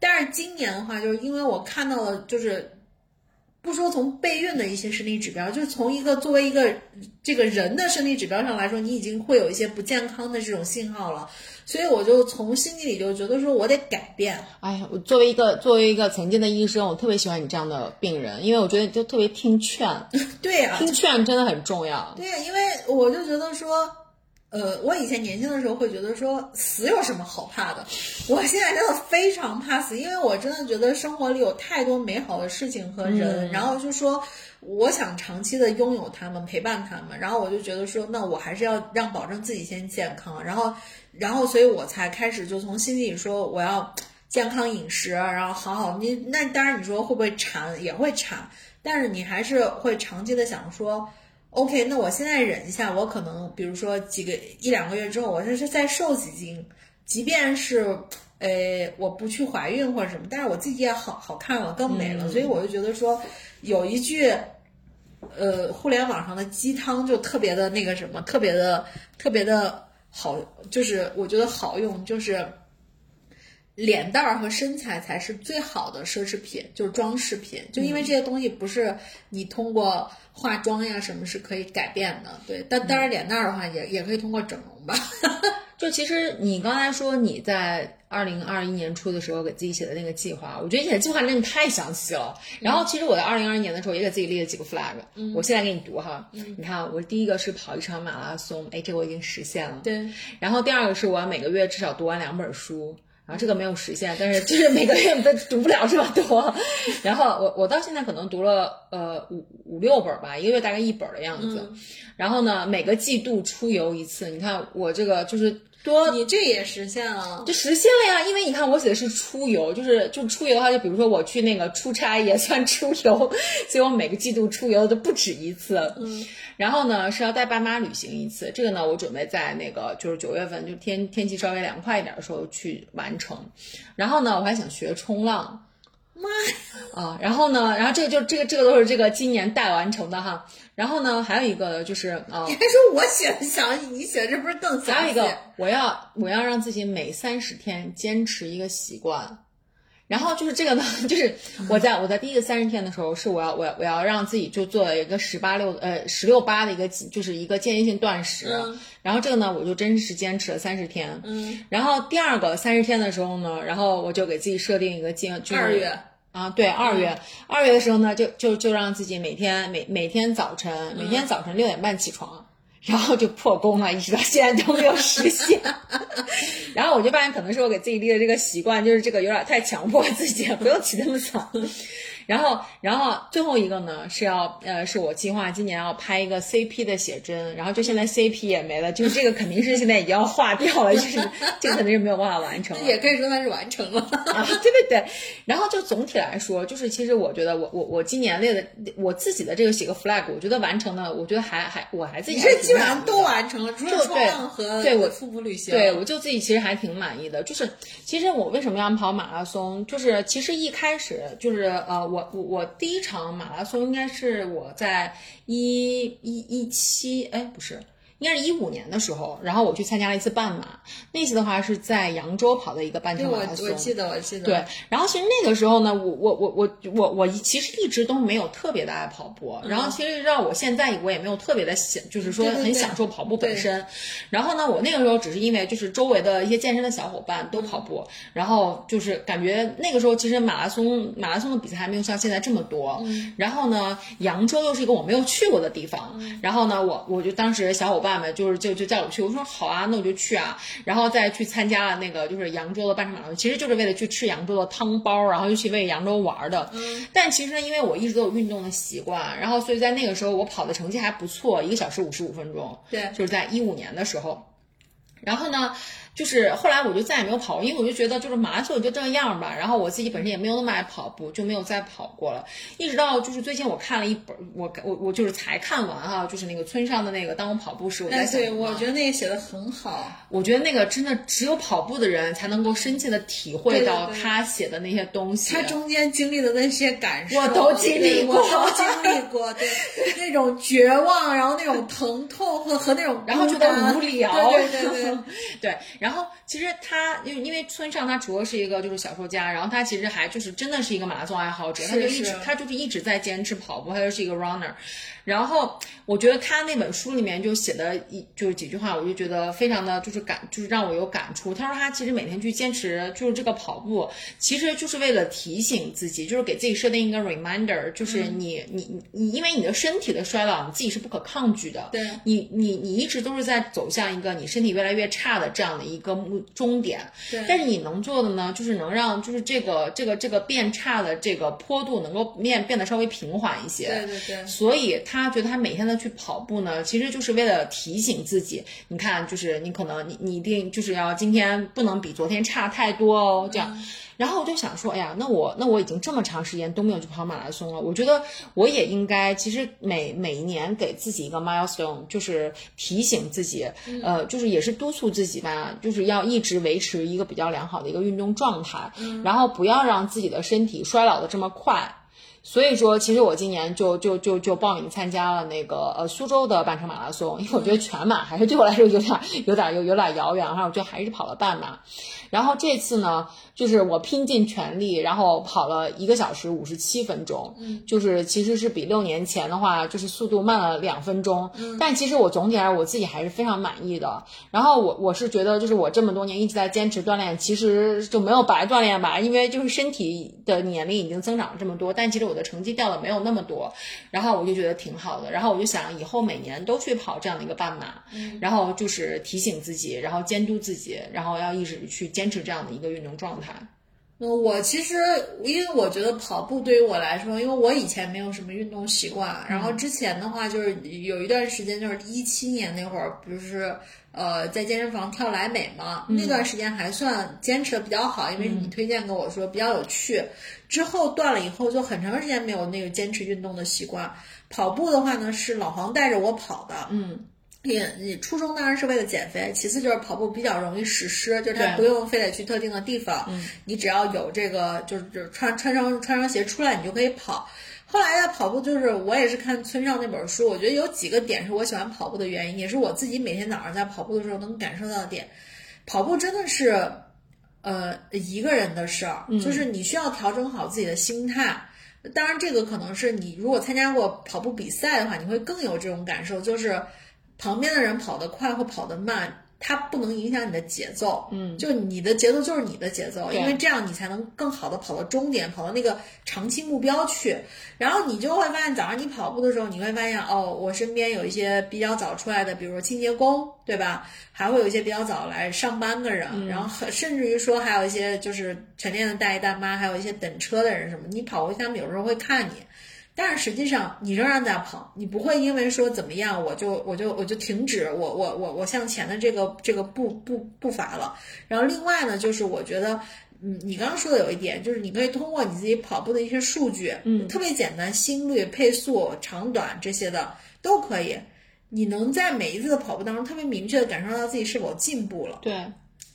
但是今年的话，就是因为我看到了，就是不说从备孕的一些生理指标，就是从一个作为一个这个人的生理指标上来说，你已经会有一些不健康的这种信号了，所以我就从心底里就觉得说我得改变。哎呀，我作为一个作为一个曾经的医生，我特别喜欢你这样的病人，因为我觉得就特别听劝，[laughs] 对呀、听劝真的很重要。对呀、因为我就觉得说，呃，我以前年轻的时候会觉得说死有什么好怕的，我现在真的非常怕死，因为我真的觉得生活里有太多美好的事情和人，然后就说我想长期的拥有他们，陪伴他们，然后我就觉得说，那我还是要让保证自己先健康，然后，然后所以我才开始就从心底说我要健康饮食，然后好好你那当然你说会不会馋也会馋，但是你还是会长期的想说。OK，那我现在忍一下，我可能比如说几个一两个月之后，我这是再瘦几斤，即便是呃我不去怀孕或者什么，但是我自己也好好看了，更美了，所以我就觉得说有一句。呃，互联网上的鸡汤就特别的那个什么，特别的特别的好，就是我觉得好用，就是脸蛋儿和身材才是最好的奢侈品，就是装饰品。就因为这些东西不是你通过化妆呀什么是可以改变的，对。但当然脸蛋儿的话也也可以通过整容吧。[laughs] 就其实你刚才说你在二零二一年初的时候给自己写的那个计划，我觉得你写的计划真的太详细了。然后其实我在二零二一年的时候也给自己立了几个 flag，、我现在给你读哈。你看，我第一个是跑一场马拉松，哎，这个我已经实现了。对，然后第二个是我要每个月至少读完两本书。然后这个没有实现，但是就是每个月都读不了这么多。然后我我到现在可能读了呃五五六本吧，一个月大概一本的样子。然后呢，每个季度出游一次。你看我这个就是多你这也实现了就。实现了呀，因为你看我写的是出游，就是就出游的话，就比如说我去那个出差也算出游，所以我每个季度出游都不止一次。嗯，然后呢是要带爸妈旅行一次，这个呢我准备在那个就是九月份，就天天气稍微凉快一点的时候去完成。然后呢我还想学冲浪。妈呀啊！然后呢？然后这个就这个这个都是这个今年待完成的哈。然后呢，还有一个就是啊，你还说我写的详细，你写这不是更详细？还有一个，我要我要让自己每三十天坚持一个习惯。然后就是这个呢，[laughs] 就是我在我在第一个三十天的时候，是我要我要我要让自己就做一个十八六呃十六八的一个就是一个间歇性断食。然后这个呢，我就真实坚持了三十天。嗯。然后第二个三十天的时候呢，然后我就给自己设定一个进就是二月啊，对，二月二月的时候呢，就就就让自己每天每每天早晨每天早晨六点半起床。然后就破功了，一直到现在都没有实现。[laughs] 然后我就发现，可能是我给自己立的这个习惯，就是这个有点太强迫自己了，不用起那么早。然后，然后最后一个呢是要，呃，是我计划今年要拍一个 CP 的写真，然后就现在 CP 也没了，就是这个肯定是现在已经要化掉了，就是 [laughs] 这个肯定是没有办法完成了。也可以说它是完成了。啊，对对对。然后就总体来说，就是其实我觉得我我我今年列的我自己的这个写个 flag，我觉得完成的，我觉得还还我还自己你还这基本上都完成了，除了就冲浪和对我徒步旅行。对，我就自己其实还挺满意的。就是其实我为什么要跑马拉松？就是其实一开始就是呃，我我我第一场马拉松应该是我在一一一七，哎，不是。应该是一五年的时候，然后我去参加了一次半马，那次的话是在扬州跑的一个半程马拉松。我记得，我记得。对，然后其实那个时候呢，我我我我我我其实一直都没有特别的爱跑步，然后其实让我现在我也没有特别的享，就是说很享受跑步本对身。然后呢，我那个时候只是因为就是周围的一些健身的小伙伴都跑步，然后就是感觉那个时候其实马拉松马拉松的比赛还没有像现在这么多。然后呢，扬州又是一个我没有去过的地方，然后呢，我我就当时小伙伴们就是就就叫我去，我说好啊，那我就去啊，然后再去参加了那个就是扬州的半程马拉松，其实就是为了去吃扬州的汤包，然后又去为扬州玩的。但其实呢，因为我一直都有运动的习惯，然后所以在那个时候我跑的成绩还不错，一个小时五十五分钟。对就是在一五年的时候。然后呢，就是后来我就再也没有跑过，因为我就觉得就是马拉松也就这样吧。然后我自己本身也没有那么爱跑步，就没有再跑过了。一直到就是最近我看了一本，我我我就是才看完哈、就是那个村上的那个《当我跑步时》，我在哎，想，对，我啊觉得那个写的很好。我觉得那个真的只有跑步的人才能够深切的体会到他写的那些东西。他中间经历的那些感受，我都经历过我都经历过，对，[laughs] 那种绝望，然后那种疼痛和和那种然后觉得无聊，对对对对，[laughs] 对，然后其实他因为因为村上他除了是一个就是小说家，然后他其实还就是真的是一个马拉松爱好者，他就一直他就是一直在坚持跑步，他就是一个 runner。然后我觉得他那本书里面就写的一就是几句话，我就觉得非常的就是感，就是让我有感触。他说他其实每天去坚持就是这个跑步，其实就是为了提醒自己，就是给自己设定一个 reminder，就是你、你你你，因为你的身体的衰老，你自己是不可抗拒的。对你你你一直都是在走向一个你身体越来越差的这样的一个目终点。对但是你能做的呢，就是能让就是这个这个这个变差的这个坡度能够面变得稍微平缓一些。对对对所以他觉得他每天的去跑步呢，其实就是为了提醒自己，你看，就是你可能你你一定就是要今天不能比昨天差太多哦，这样。嗯然后我就想说，哎呀，那我那我已经这么长时间都没有去跑马拉松了，我觉得我也应该，其实每每一年给自己一个 milestone，就是提醒自己，嗯呃，就是也是督促自己吧，就是要一直维持一个比较良好的一个运动状态，嗯然后不要让自己的身体衰老的这么快。所以说，其实我今年就就就就报名参加了那个呃苏州的半程马拉松，因为我觉得全马还是对我来说有点有点有有点遥远哈，我觉得还是跑了半马。然后这次呢，就是我拼尽全力，然后跑了一个小时五十七分钟，就是其实是比六年前的话，就是速度慢了两分钟，但其实我总体来说我自己还是非常满意的。然后我我是觉得，就是我这么多年一直在坚持锻炼，其实就没有白锻炼吧，因为就是身体的年龄已经增长了这么多，但其实我我的成绩掉了没有那么多，然后我就觉得挺好的，然后我就想以后每年都去跑这样的一个半马，然后就是提醒自己，然后监督自己，然后要一直去坚持这样的一个运动状态。嗯，我其实因为我觉得跑步对于我来说，因为我以前没有什么运动习惯，然后之前的话就是有一段时间就是一七年那会儿，不是呃在健身房跳莱美嘛，那段时间还算坚持的比较好，因为你推荐跟我说比较有趣。之后断了以后，就很长时间没有那个坚持运动的习惯。跑步的话呢，是老黄带着我跑的，嗯。你你初衷当然是为了减肥，其次就是跑步比较容易实施，就是它不用非得去特定的地方，你只要有这个就是就是穿穿上穿上鞋出来，你就可以跑。后来的跑步就是我也是看村上那本书，我觉得有几个点是我喜欢跑步的原因，也是我自己每天早上在跑步的时候能感受到的点。跑步真的是，呃，一个人的事儿，就是你需要调整好自己的心态。当然，这个可能是你如果参加过跑步比赛的话，你会更有这种感受，就是旁边的人跑得快或跑得慢，它不能影响你的节奏。嗯，就你的节奏就是你的节奏，因为这样你才能更好的跑到终点，跑到那个长期目标去。然后你就会发现，早上你跑步的时候，你会发现哦，我身边有一些比较早出来的，比如说清洁工，对吧？还会有一些比较早来上班的人，然后甚至于说还有一些就是晨练的大爷大妈，还有一些等车的人什么，你跑过去，他们有时候会看你。但是实际上，你仍然在跑，你不会因为说怎么样，我就我就我就停止我我我我向前的这个这个步步步伐了。然后另外呢，就是我觉得，嗯，你刚刚说的有一点，就是你可以通过你自己跑步的一些数据，嗯，特别简单，心率、配速、长短这些的都可以。你能在每一次的跑步当中特别明确的感受到自己是否进步了，对，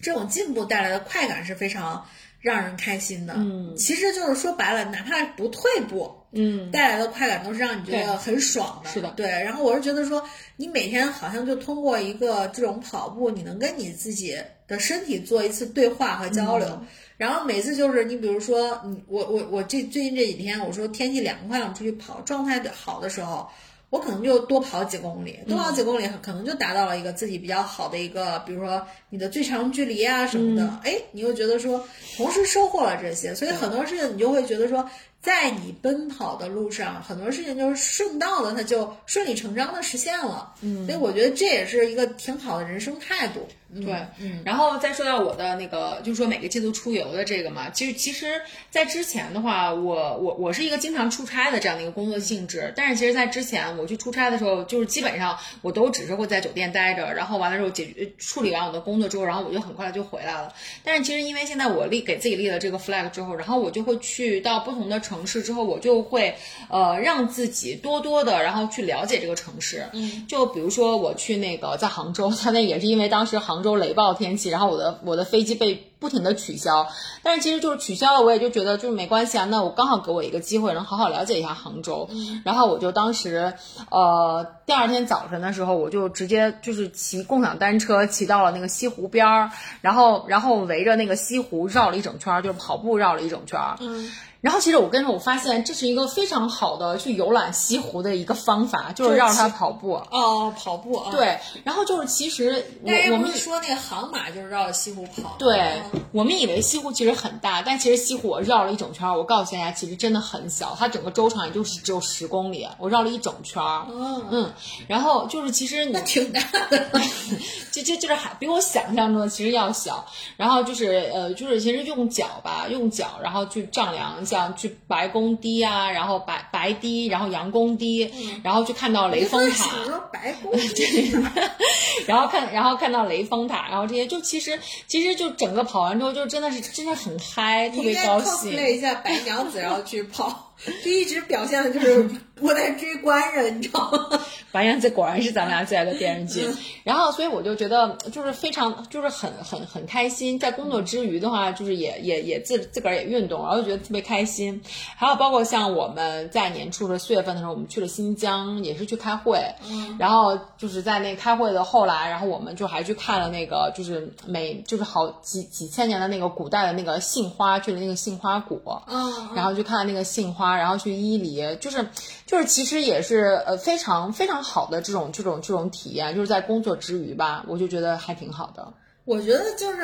这种进步带来的快感是非常让人开心的。嗯，其实就是说白了，哪怕不退步，嗯，带来的快感都是让你觉得很爽的。是的对。然后我是觉得说，你每天好像就通过一个这种跑步，你能跟你自己的身体做一次对话和交流。嗯然后每次就是你比如说，你我我我这最近这几天，我说天气凉快了，我们出去跑，状态好的时候。我可能就多跑几公里，多跑几公里，可能就达到了一个自己比较好的一个，比如说你的最长距离啊什么的，哎、你又觉得说，同时收获了这些，所以很多事情你就会觉得说，在你奔跑的路上，很多事情就是顺道的，它就顺理成章的实现了。嗯，所以我觉得这也是一个挺好的人生态度。嗯、对，然后再说到我的那个，就是说每个季度出游的这个嘛，其实其实，在之前的话，我我我是一个经常出差的这样的一个工作性质，但是其实，在之前我去出差的时候，就是基本上我都只是会在酒店待着，然后完了之后解决处理完我的工作之后，然后我就很快就回来了。但是其实因为现在我立给自己立了这个 flag 之后，然后我就会去到不同的城市之后，我就会呃让自己多多的然后去了解这个城市。嗯，就比如说我去那个在杭州，它那也是因为当时杭州雷暴天气，然后我的我的飞机被不停的取消，但是其实就是取消了，我也就觉得就是没关系啊，那我刚好给我一个机会，能好好了解一下杭州。然后我就当时呃第二天早晨的时候，我就直接就是骑共享单车骑到了那个西湖边儿，然后然后围着那个西湖绕了一整圈儿，就是跑步绕了一整圈儿。嗯。然后其实我跟你说，我发现这是一个非常好的去游览西湖的一个方法，就是绕着它跑步。哦，跑步啊，。对，然后就是其实我我们是说那个航马就是绕着西湖跑？对我们以为西湖其实很大，但其实西湖我绕了一整圈儿。我告诉大家，其实真的很小，它整个周长也就是只有十公里，我绕了一整圈儿。嗯，嗯，然后就是其实你那挺大的。[laughs] 这这就是还比我想象中的其实要小，然后就是呃就是其实用脚吧，用脚然后去丈量，像去白宫堤啊，然后白白堤，然后杨公堤，然后去看到雷峰塔，白宫 [laughs] 然后看，然后看到雷峰塔，然后这些就其实其实就整个跑完之后，就真的是真的很嗨，特别你应该高兴。cosplay 一下白娘子，然后去跑，就一直表现的就是我在追官人，你知道吗？[laughs] 白娘子果然是咱俩最爱的电视剧，[laughs] 然后所以我就觉得就是非常就是很很很开心，在工作之余的话，就是也也也自自个儿也运动，然后就觉得特别开心。还有包括像我们在年初的四月份的时候，我们去了新疆，也是去开会，然后就是在那开会的后来，然后我们就还去看了那个就是每就是好几几千年的那个古代的那个杏花，去了那个杏花谷，嗯，然后去看那个杏花，然后去伊犁，就是就是其实也是呃非常非常好的这种这种这种体验，就是在工作之余吧，我就觉得还挺好的。我觉得就是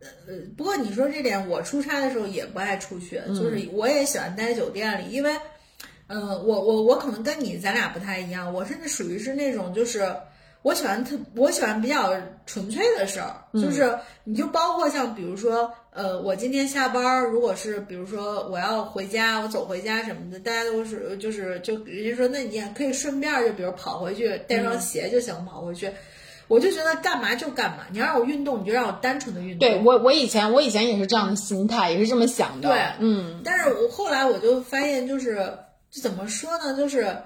呃，不过你说这点，我出差的时候也不爱出去，就是我也喜欢待酒店里，因为，呃，我我我可能跟你咱俩不太一样，我甚至属于是那种就是。我喜欢特，我喜欢比较纯粹的事儿，就是你就包括像比如说，呃，我今天下班儿，如果是比如说我要回家，我走回家什么的，大家都是就是就人家说，那你也可以顺便就比如跑回去带双鞋就行，跑回去。我就觉得干嘛就干嘛，你要让我运动，你就让我单纯的运动。对我，我以前我以前也是这样的心态，也是这么想的。对嗯，但是我后来我就发现，就是就怎么说呢，就是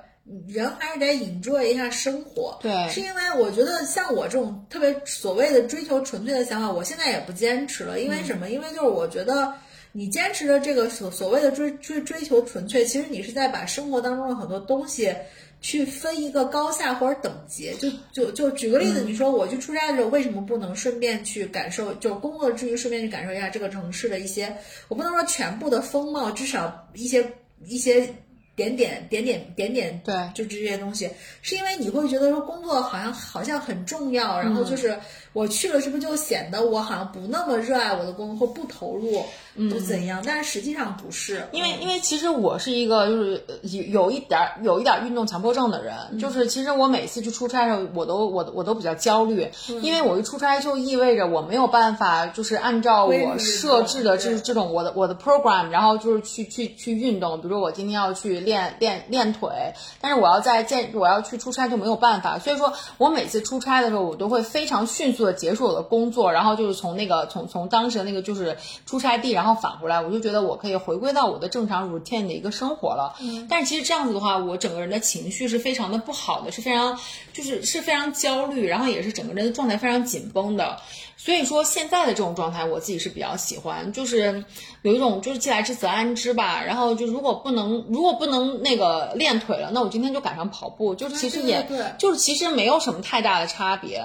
人还是得 enjoy 一下生活。对是因为我觉得像我这种特别所谓的追求纯粹的想法，我现在也不坚持了。因为什么？因为就是我觉得。你坚持的这个所所谓的追追追求纯粹，其实你是在把生活当中的很多东西去分一个高下或者等级。就就就举个例子，你说我去出差的时候，为什么不能顺便去感受，就工作之余顺便去感受一下这个城市的一些，我不能说全部的风貌，至少一些一些点点点点点点，对就这些东西，是因为你会觉得说工作好像好像很重要，然后就是我去了，是不是就显得我好像不那么热爱我的工作或不投入，不怎样？但是实际上不是，因为因为其实我是一个就是呃有有一点儿有一点儿运动强迫症的人，就是其实我每次去出差的时候，我都我我都比较焦虑，因为我一出差就意味着我没有办法就是按照我设置的对这这种我的我的 program，然后就是去去去运动，比如说我今天要去练练练腿，但是我要在健我要去出差就没有办法，所以说我每次出差的时候，我都会非常迅速的结束我的工作，然后就是从那个从从当时的那个就是出差地，然后返回来，我就觉得我可以回归到我的正常 routine 的一个生活了。但是其实这样子的话，我整个人的情绪是非常的不好的，是非常就是是非常焦虑，然后也是整个人的状态非常紧绷的。所以说现在的这种状态，我自己是比较喜欢，就是有一种就是既来之则安之吧。然后就如果不能如果不能那个练腿了，那我今天就赶上跑步，就是其实也就是其实没有什么太大的差别，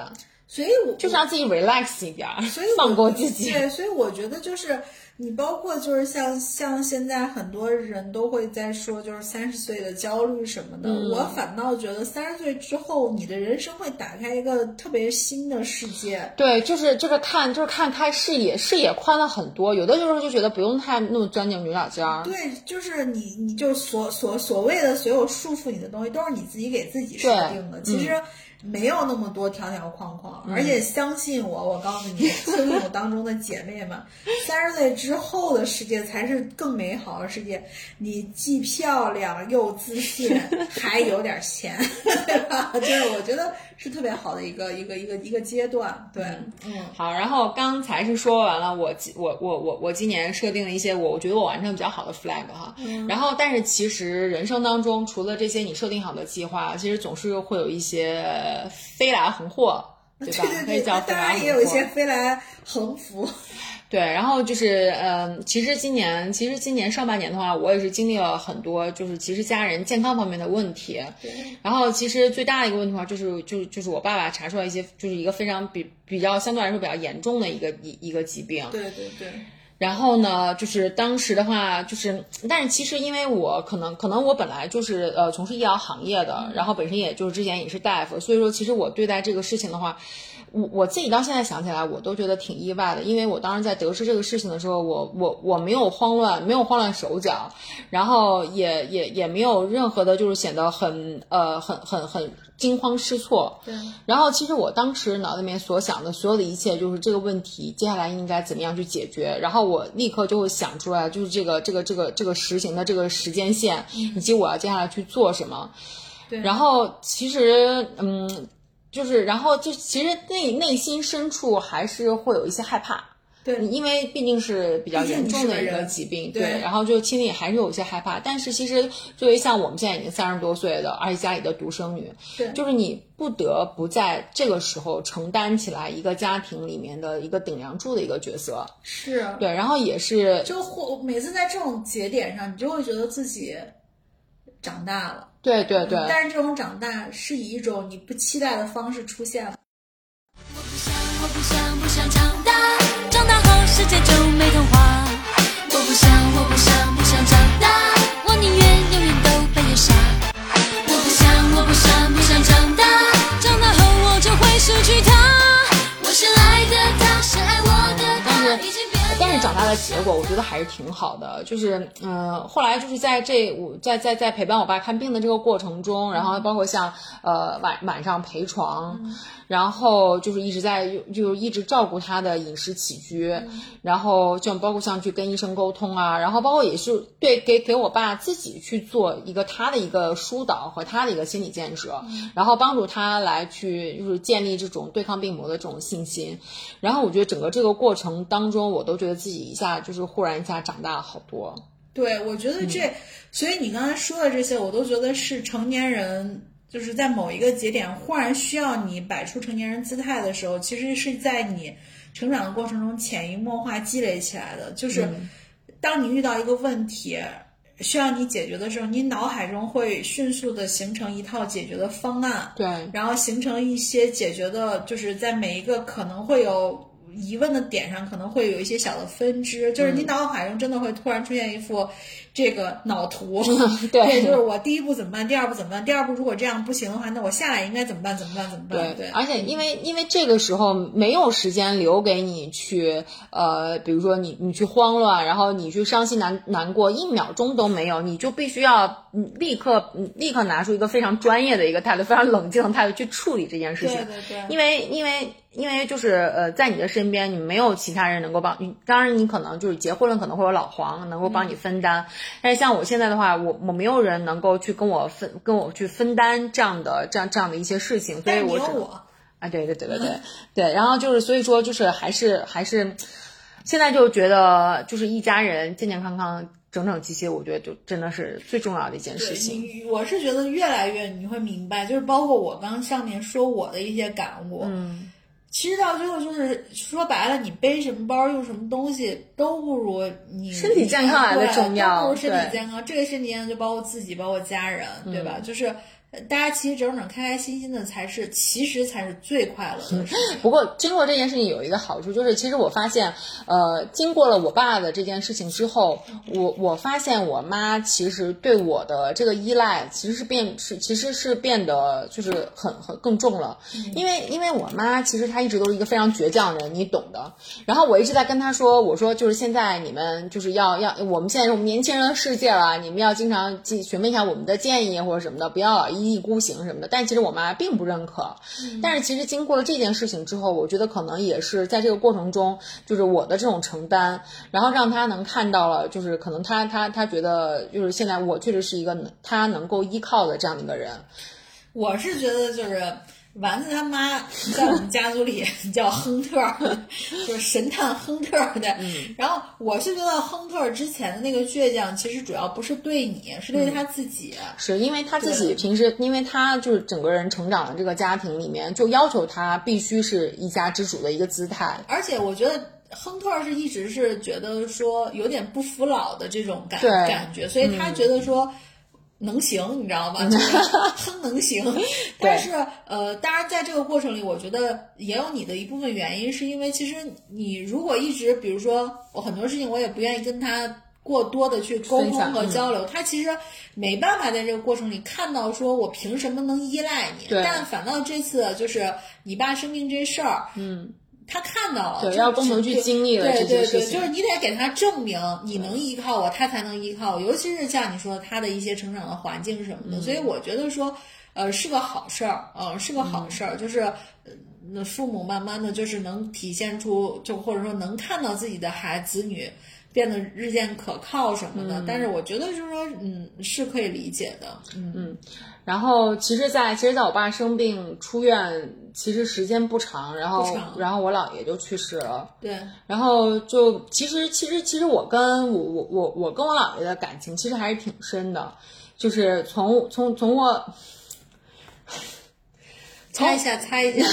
所以我就是让自己 relax 一点儿，所以放过自己。对，所以我觉得就是你，包括就是像像现在很多人都会在说，就是三十岁的焦虑什么的。嗯我反倒觉得三十岁之后，你的人生会打开一个特别新的世界。对，就是这个看就是看开视野，视野宽了很多。有的时候就觉得不用太那么钻牛角尖儿。对，就是你，你就所所所谓的所有束缚你的东西，都是你自己给自己设定的。其实没有那么多条条框框，而且相信我，我告诉你，[laughs] 听友当中的姐妹们，三十岁之后的世界才是更美好的世界。你既漂亮又自信，还有点钱，[laughs] 对吧？就是我觉得是特别好的一个一个一个一个阶段。对，嗯。好，然后刚才是说完了我今我我我我今年设定了一些我我觉得我完成比较好的 flag 哈，然后但是其实人生当中除了这些你设定好的计划，其实总是会有一些飞来横祸，[laughs] 对吧？可以叫当飞来横祸。然也有一些飞来横幅。[laughs] 对，然后就是，嗯，其实今年，其实今年上半年的话，我也是经历了很多，就是其实家人健康方面的问题。然后其实最大的一个问题的话，就是就是就是我爸爸查出来一些，就是一个非常比比较相对来说比较严重的一个一一个疾病。对对对。然后呢，就是当时的话，就是，但是其实因为我可能可能我本来就是呃从事医疗行业的，然后本身也就是之前也是大夫，所以说其实我对待这个事情的话，我我自己到现在想起来，我都觉得挺意外的，因为我当时在得知这个事情的时候，我我我没有慌乱，没有慌乱手脚，然后也也也没有任何的，就是显得很呃很很很惊慌失措。对。然后其实我当时脑子里面所想的所有的一切，就是这个问题接下来应该怎么样去解决，然后我立刻就会想出来，就是这个这个这个这个实行的这个时间线，以及我要接下来去做什么。对然后其实嗯。就是，然后就其实内内心深处还是会有一些害怕，对因为毕竟是比较严重的一个疾病，对然后就心里还是有一些害怕。但是其实作为像我们现在已经三十多岁的，而且家里的独生女，对就是你不得不在这个时候承担起来一个家庭里面的一个顶梁柱的一个角色，是，对，然后也是就或每次在这种节点上，你就会觉得自己长大了。对对对，但是这种长大是以一种你不期待的方式出现了。我不想，我不想，不想长大，长大后世界就没童话。我不想，我不想，长大的结果，我觉得还是挺好的。就是，嗯、后来就是在这我在在在陪伴我爸看病的这个过程中，然后包括像呃晚晚上陪床，然后就是一直在就一直照顾他的饮食起居，然后就包括像去跟医生沟通啊，然后包括也是对给给我爸自己去做一个他的一个疏导和他的一个心理建设，然后帮助他来去就是建立这种对抗病魔的这种信心。然后我觉得整个这个过程当中，我都觉得自己一下就是忽然一下长大了好多。对，我觉得这，所以你刚才说的这些，我都觉得是成年人，就是在某一个节点忽然需要你摆出成年人姿态的时候，其实是在你成长的过程中潜移默化积累起来的。就是当你遇到一个问题需要你解决的时候，你脑海中会迅速的形成一套解决的方案，对，然后形成一些解决的，就是在每一个可能会有疑问的点上，可能会有一些小的分支，就是你脑海中真的会突然出现一幅这个脑图，[laughs] 对就是我第一步怎么办，第二步怎么办，第二步如果这样不行的话，那我下来应该怎么办？怎么办？怎么办？对，而且因为因为这个时候没有时间留给你去呃，比如说你你去慌乱，然后你去伤心难难过，一秒钟都没有，你就必须要嗯立刻嗯立刻拿出一个非常专业的一个态度，非常冷静的态度去处理这件事情。对对对因为因为因为就是呃，在你的身边，你没有其他人能够帮你。当然，你可能就是结婚了，可能会有老黄能够帮你分担。但是像我现在的话，我我没有人能够去跟我分跟我去分担这样的这样这样的一些事情，所以我只能有我，啊，对对对对对对，然后就是所以说就是还是还是，现在就觉得就是一家人健健康康、整整齐齐，我觉得就真的是最重要的一件事情。我是觉得越来越你会明白，就是包括我刚上面说我的一些感悟，嗯，其实到最后就是说白了，你背什么包用什么东西都不如你身体健康来的对重要都不如身体健康。这个身体健康就包括自己，包括家人，对嗯吧？就是呃大家其实整整开开心心的才是，其实才是最快乐的事。不过经过这件事情有一个好处，就是其实我发现，呃，经过了我爸的这件事情之后，我我发现我妈其实对我的这个依赖其实是变是其实是变得就是很很更重了，因为因为我妈其实她一直都是一个非常倔强的人，你懂的。然后我一直在跟她说，我说就是现在你们就是要要我们现在是我们年轻人的世界了，你们要经常去询问一下我们的建议或者什么的，不要一意孤行什么的。但其实我妈并不认可，但是其实经过了这件事情之后，我觉得可能也是在这个过程中，就是我的这种承担，然后让她能看到了，就是可能她她她觉得就是现在我确实是一个能她能够依靠的这样的一个人。我是觉得就是丸子他妈在我们家族里 [laughs] 叫亨特儿，就是神探亨特儿的。然后我是觉得亨特儿之前的那个倔强，其实主要不是对你，是对他自己。是因为他自己平时，因为他就是整个人成长的这个家庭里面，就要求他必须是一家之主的一个姿态。而且我觉得亨特儿是一直是觉得说有点不服老的这种感对感觉，所以他觉得说。能行，你知道吗？就是 [laughs] 哼能行，但是呃，当然在这个过程里，我觉得也有你的一部分原因，是因为其实你如果一直，比如说我很多事情我也不愿意跟他过多的去沟通和交流，他其实没办法在这个过程里看到说我凭什么能依赖你，但反倒这次就是你爸生病这事儿，嗯。他看到了，对要共同去经历了这对对对，些事情就是你得给他证明你能依靠我，他才能依靠我。尤其是像你说他的一些成长的环境什么的，所以我觉得说，呃，是个好事儿，呃，是个好事儿，就是。呃那父母慢慢的就是能体现出，就或者说能看到自己的孩子女变得日渐可靠什么的，但是我觉得就是说，嗯，是可以理解的，嗯。嗯然后其实在，其实在我爸生病出院，其实时间不长，然后然后我姥爷就去世了。对，然后就其实其实其实我跟我我我我跟我姥爷的感情其实还是挺深的，就是从从从我 [laughs] 猜一下，猜一下，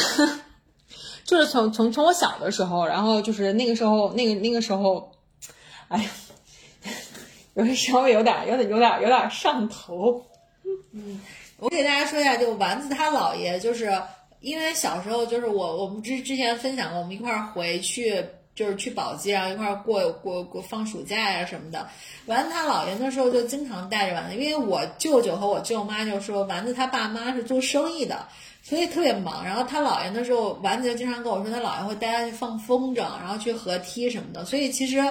[laughs] 就是从从从我小的时候，然后就是那个时候那个那个时候，哎呀，有稍微有点有点有点有点上头。嗯我给大家说一下，就丸子他姥爷，就是因为小时候就是我我们之之前分享过，我们一块儿回去就是去宝鸡，然后一块儿过过过放暑假呀、什么的。丸子他姥爷那时候就经常带着丸子，因为我舅舅和我舅妈就说丸子他爸妈是做生意的，所以特别忙。然后他姥爷那时候，丸子就经常跟我说，他姥爷会带他去放风筝，然后去河梯什么的。所以其实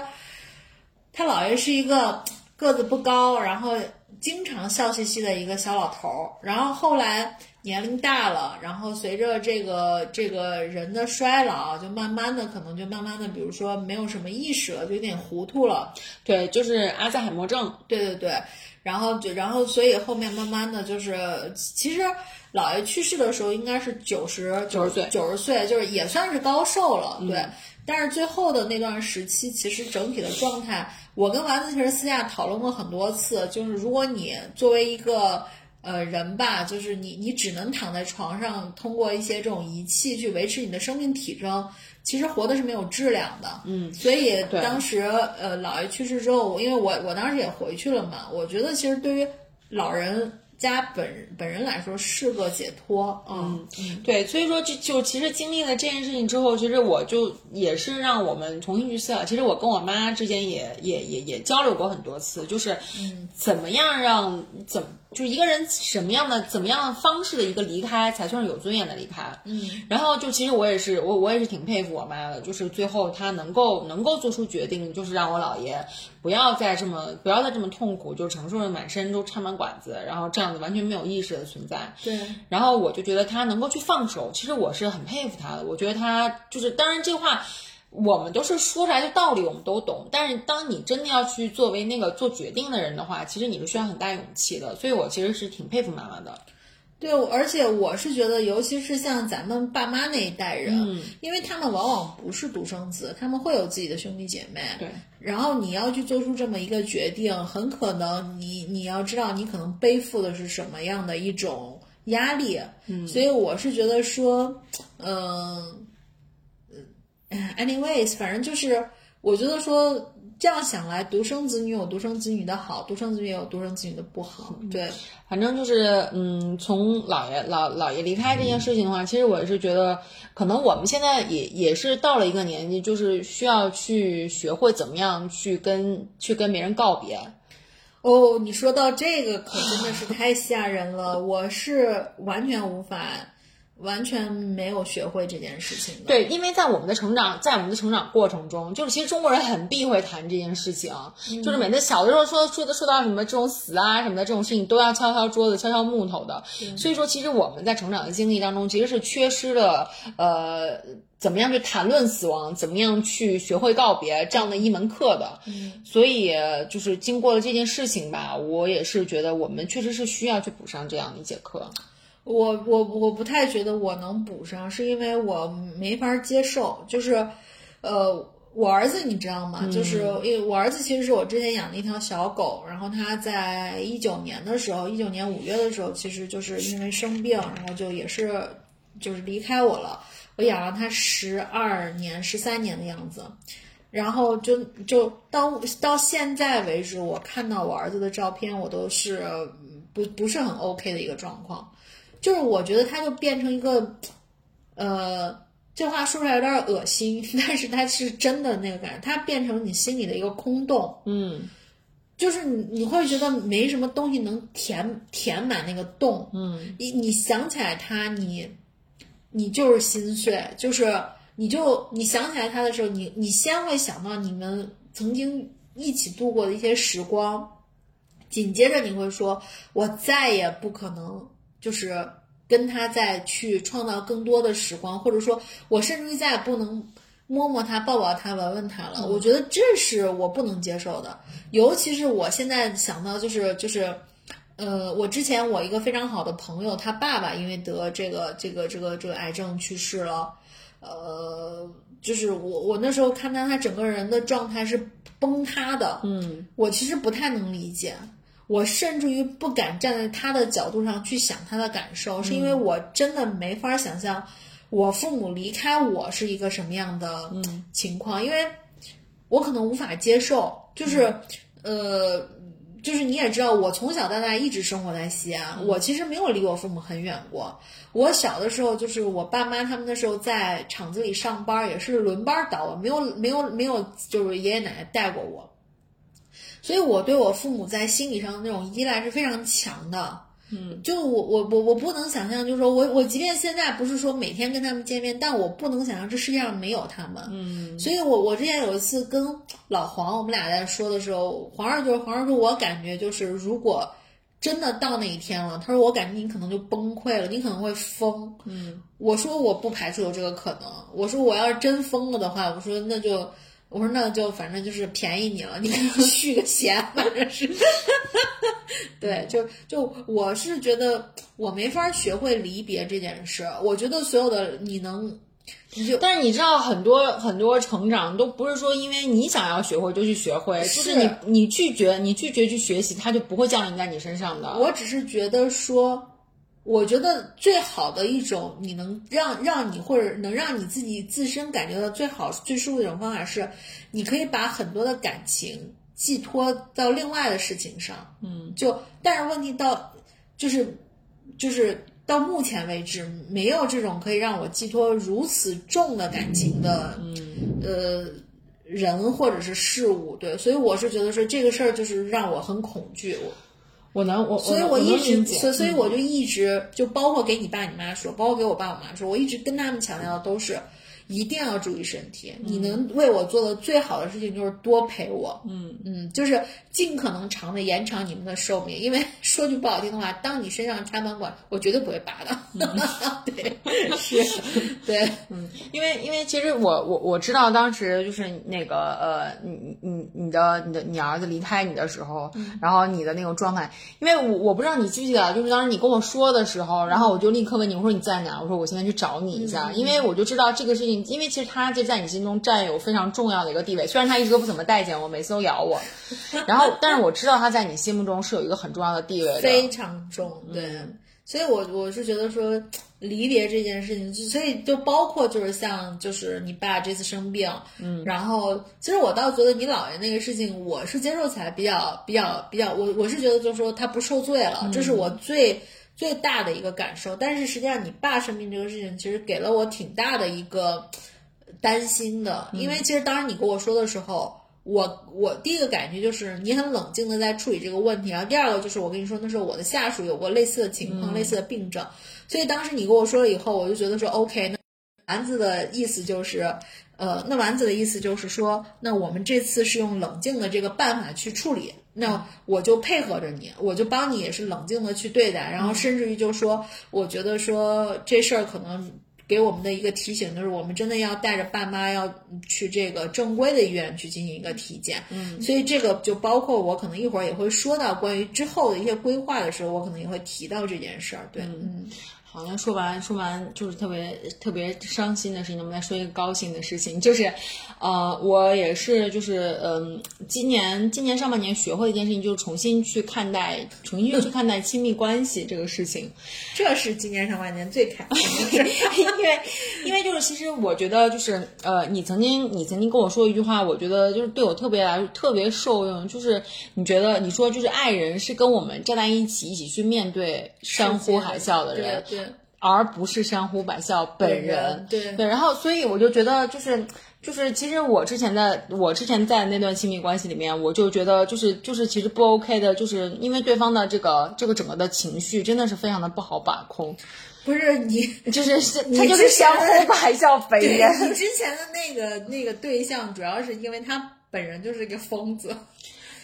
他姥爷是一个个子不高，然后经常笑嘻嘻的一个小老头儿。然后后来年龄大了，然后随着这个这个人的衰老，就慢慢的可能就慢慢的，比如说没有什么意识了，就有点糊涂了。对，就是阿兹海默症。对对对，然后就然后所以后面慢慢的就是，其实姥爷去世的时候应该是九十九十岁九十岁就是也算是高寿了，对。但是最后的那段时期，其实整体的状态，我跟丸子其实私下讨论过很多次，就是如果你作为一个呃人吧，就是你你只能躺在床上，通过一些这种仪器去维持你的生命体征，其实活的是没有质量的。嗯，所以对当时呃姥爷去世之后，因为我我当时也回去了嘛，我觉得其实对于老人家本本人来说是个解脱。嗯嗯对，所以说就就其实经历了这件事情之后，其实我就也是让我们重新去思考。其实我跟我妈之间也也也也交流过很多次，就是怎么样让怎就是一个人什么样的怎么样的方式的一个离开才算是有尊严的离开。嗯，然后就其实我也是我我也是挺佩服我妈的，就是最后她能够能够做出决定，就是让我姥爷不要再这么不要再这么痛苦，就承受着满身都插满管子，然后这样子完全没有意识的存在。对。然后我就觉得她能够去放手，其实我是很佩服她的。我觉得她就是，当然这话我们都是说出来的道理，我们都懂。但是当你真的要去作为那个做决定的人的话，其实你是需要很大勇气的。所以我其实是挺佩服妈妈的。对，而且我是觉得，尤其是像咱们爸妈那一代人，嗯因为他们往往不是独生子，他们会有自己的兄弟姐妹。对，然后你要去做出这么一个决定，很可能你你要知道，你可能背负的是什么样的一种压力。嗯，所以我是觉得说，嗯、呃、，anyways，反正就是我觉得说。这样想来，独生子女有独生子女的好，独生子女也有独生子女的不好。对，反正就是，嗯，从姥爷老姥爷离开这件事情的话，其实我是觉得，可能我们现在也也是到了一个年纪，就是需要去学会怎么样去跟去跟别人告别。哦，你说到这个可真的是太吓人了，我是完全无法，完全没有学会这件事情。对，因为在我们的成长，在我们的成长过程中，就是其实中国人很避讳谈这件事情，就是每次小的时候说说的说到什么这种死啊什么的这种事情，都要敲敲桌子、敲敲木头的。所以说，其实我们在成长的经历当中，其实是缺失了呃怎么样去谈论死亡，怎么样去学会告别这样的一门课的。所以就是经过了这件事情吧，我也是觉得我们确实是需要去补上这样一节课。我我我不太觉得我能补上，是因为我没法接受，就是，呃，我儿子你知道吗？就是因为我儿子其实是我之前养的一条小狗，然后他在一九年的时候，一九年五月的时候，其实就是因为生病，然后就也是就是离开我了。我养了它十二年、十三年的样子，然后就就到到现在为止，我看到我儿子的照片，我都是嗯不不是很 OK 的一个状况。就是我觉得它就变成一个，呃，这话说出来有点恶心，[laughs] 但是它是真的那个感觉，它变成你心里的一个空洞，嗯。就是你你会觉得没什么东西能填填满那个洞，嗯，你你想起来它，你你就是心碎，就是你就你想起来它的时候，你你先会想到你们曾经一起度过的一些时光，紧接着你会说，我再也不可能就是跟他再去创造更多的时光，或者说我甚至于再也不能摸摸他、抱抱他、闻闻他了。我觉得这是我不能接受的，尤其是我现在想到就是就是。呃，我之前我一个非常好的朋友，他爸爸因为得这个这个这个这个癌症去世了，呃，就是我我那时候看到他整个人的状态是崩塌的，嗯，我其实不太能理解，我甚至于不敢站在他的角度上去想他的感受，是因为我真的没法想象我父母离开我是一个什么样的情况，因为我可能无法接受，就是、呃。就是你也知道，我从小到大一直生活在西安，我其实没有离我父母很远过。我小的时候，就是我爸妈他们那时候在厂子里上班，也是轮班倒我，没有没有没有，就是爷爷奶奶带过我，所以我对我父母在心理上的那种依赖是非常强的。嗯，就我我我我不能想象，就是说我我即便现在不是说每天跟他们见面，但我不能想象这世界上没有他们。嗯，所以我我之前有一次跟老黄我们俩在说的时候，黄二就是黄二说，我感觉就是如果真的到那一天了，他说我感觉你可能就崩溃了，你可能会疯。嗯，我说我不排除有这个可能，我说我要是真疯了的话，我说那就。我说那就反正就是便宜你了，你续个弦，反正是，[laughs] 对，就就我是觉得我没法学会离别这件事，我觉得所有的你能，你就但是你知道，很多很多成长都不是说因为你想要学会就去学会，就是是你你拒绝你拒绝去学习，它就不会降临在你身上的。我只是觉得说，我觉得最好的一种，你能让让你或者能让你自己自身感觉到最好最舒服的一种方法是，你可以把很多的感情寄托到另外的事情上，嗯，就但是问题到就是就是到目前为止，没有这种可以让我寄托如此重的感情的，嗯。呃。人或者是事物，对，所以我是觉得说这个事儿就是让我很恐惧，我我能我所以我我一直，所所以我就一直就包括给你爸你妈说，包括给我爸我妈说，我一直跟他们强调的都是一定要注意身体。你能为我做的最好的事情就是多陪我，嗯嗯，就是尽可能长的延长你们的寿命。因为 [laughs] 说句不好听的话，当你身上插满管，我绝对不会拔的。[laughs] 对，[laughs] 是，对，嗯因为因为其实我我我知道当时就是那个呃，你你你的你的你儿子离开你的时候，然后你的那种状态，因为我我不知道你记不记得，就是当时你跟我说的时候，然后我就立刻问你，我说你在哪？我说我现在去找你一下，因为我就知道这个事情，因为其实他就在你心中占有非常重要的一个地位，虽然他一直都不怎么待见我，每次都咬我，[laughs] 然后但是我知道他在你心目中是有一个很重要的地位的，非常重，对。所以我，我是觉得说离别这件事情，就所以就包括就是像就是你爸这次生病，嗯，然后其实我倒觉得你姥爷那个事情，我是接受起来比较比较比较，我我是觉得就是说他不受罪了，这是我最最大的一个感受。但是实际上你爸生病这个事情，其实给了我挺大的一个担心的，因为其实当时你跟我说的时候。我我第一个感觉就是你很冷静的在处理这个问题，然后第二个就是我跟你说那时候我的下属有过类似的情况、类似的病症，所以当时你跟我说了以后，我就觉得说 OK，那丸子的意思就是，呃，那丸子的意思就是说，那我们这次是用冷静的这个办法去处理，那我就配合着你，我就帮你也是冷静的去对待，然后甚至于就说，我觉得说这事儿可能。给我们的一个提醒就是，我们真的要带着爸妈要去这个正规的医院去进行一个体检。嗯，所以这个就包括我可能一会儿也会说到关于之后的一些规划的时候，我可能也会提到这件事儿。对，嗯，好，那说完说完就是特别特别伤心的事情，我们来说一个高兴的事情，就是，呃，我也是就是嗯、今年今年上半年学会的一件事情，就是重新去看待重新去看待亲密关系这个事情。这是今年上半年最开心的事。[laughs] 因为因为就是其实我觉得就是呃，你曾经你曾经跟我说一句话，我觉得就是对我特别来说特别受用，就是你觉得你说就是爱人是跟我们站在一起一起去面对山呼海啸的人，对对而不是珊瑚百笑本人。对对，然后所以我就觉得就是。就是，其实我之前在我之前在那段亲密关系里面，我就觉得就是就是其实不 OK 的，就是因为对方的这个这个整个的情绪真的是非常的不好把控，不是你，[laughs] 就是是你他就是之前相互海啸本对人，你之前的那个那个对象，主要是因为他本人就是一个疯子。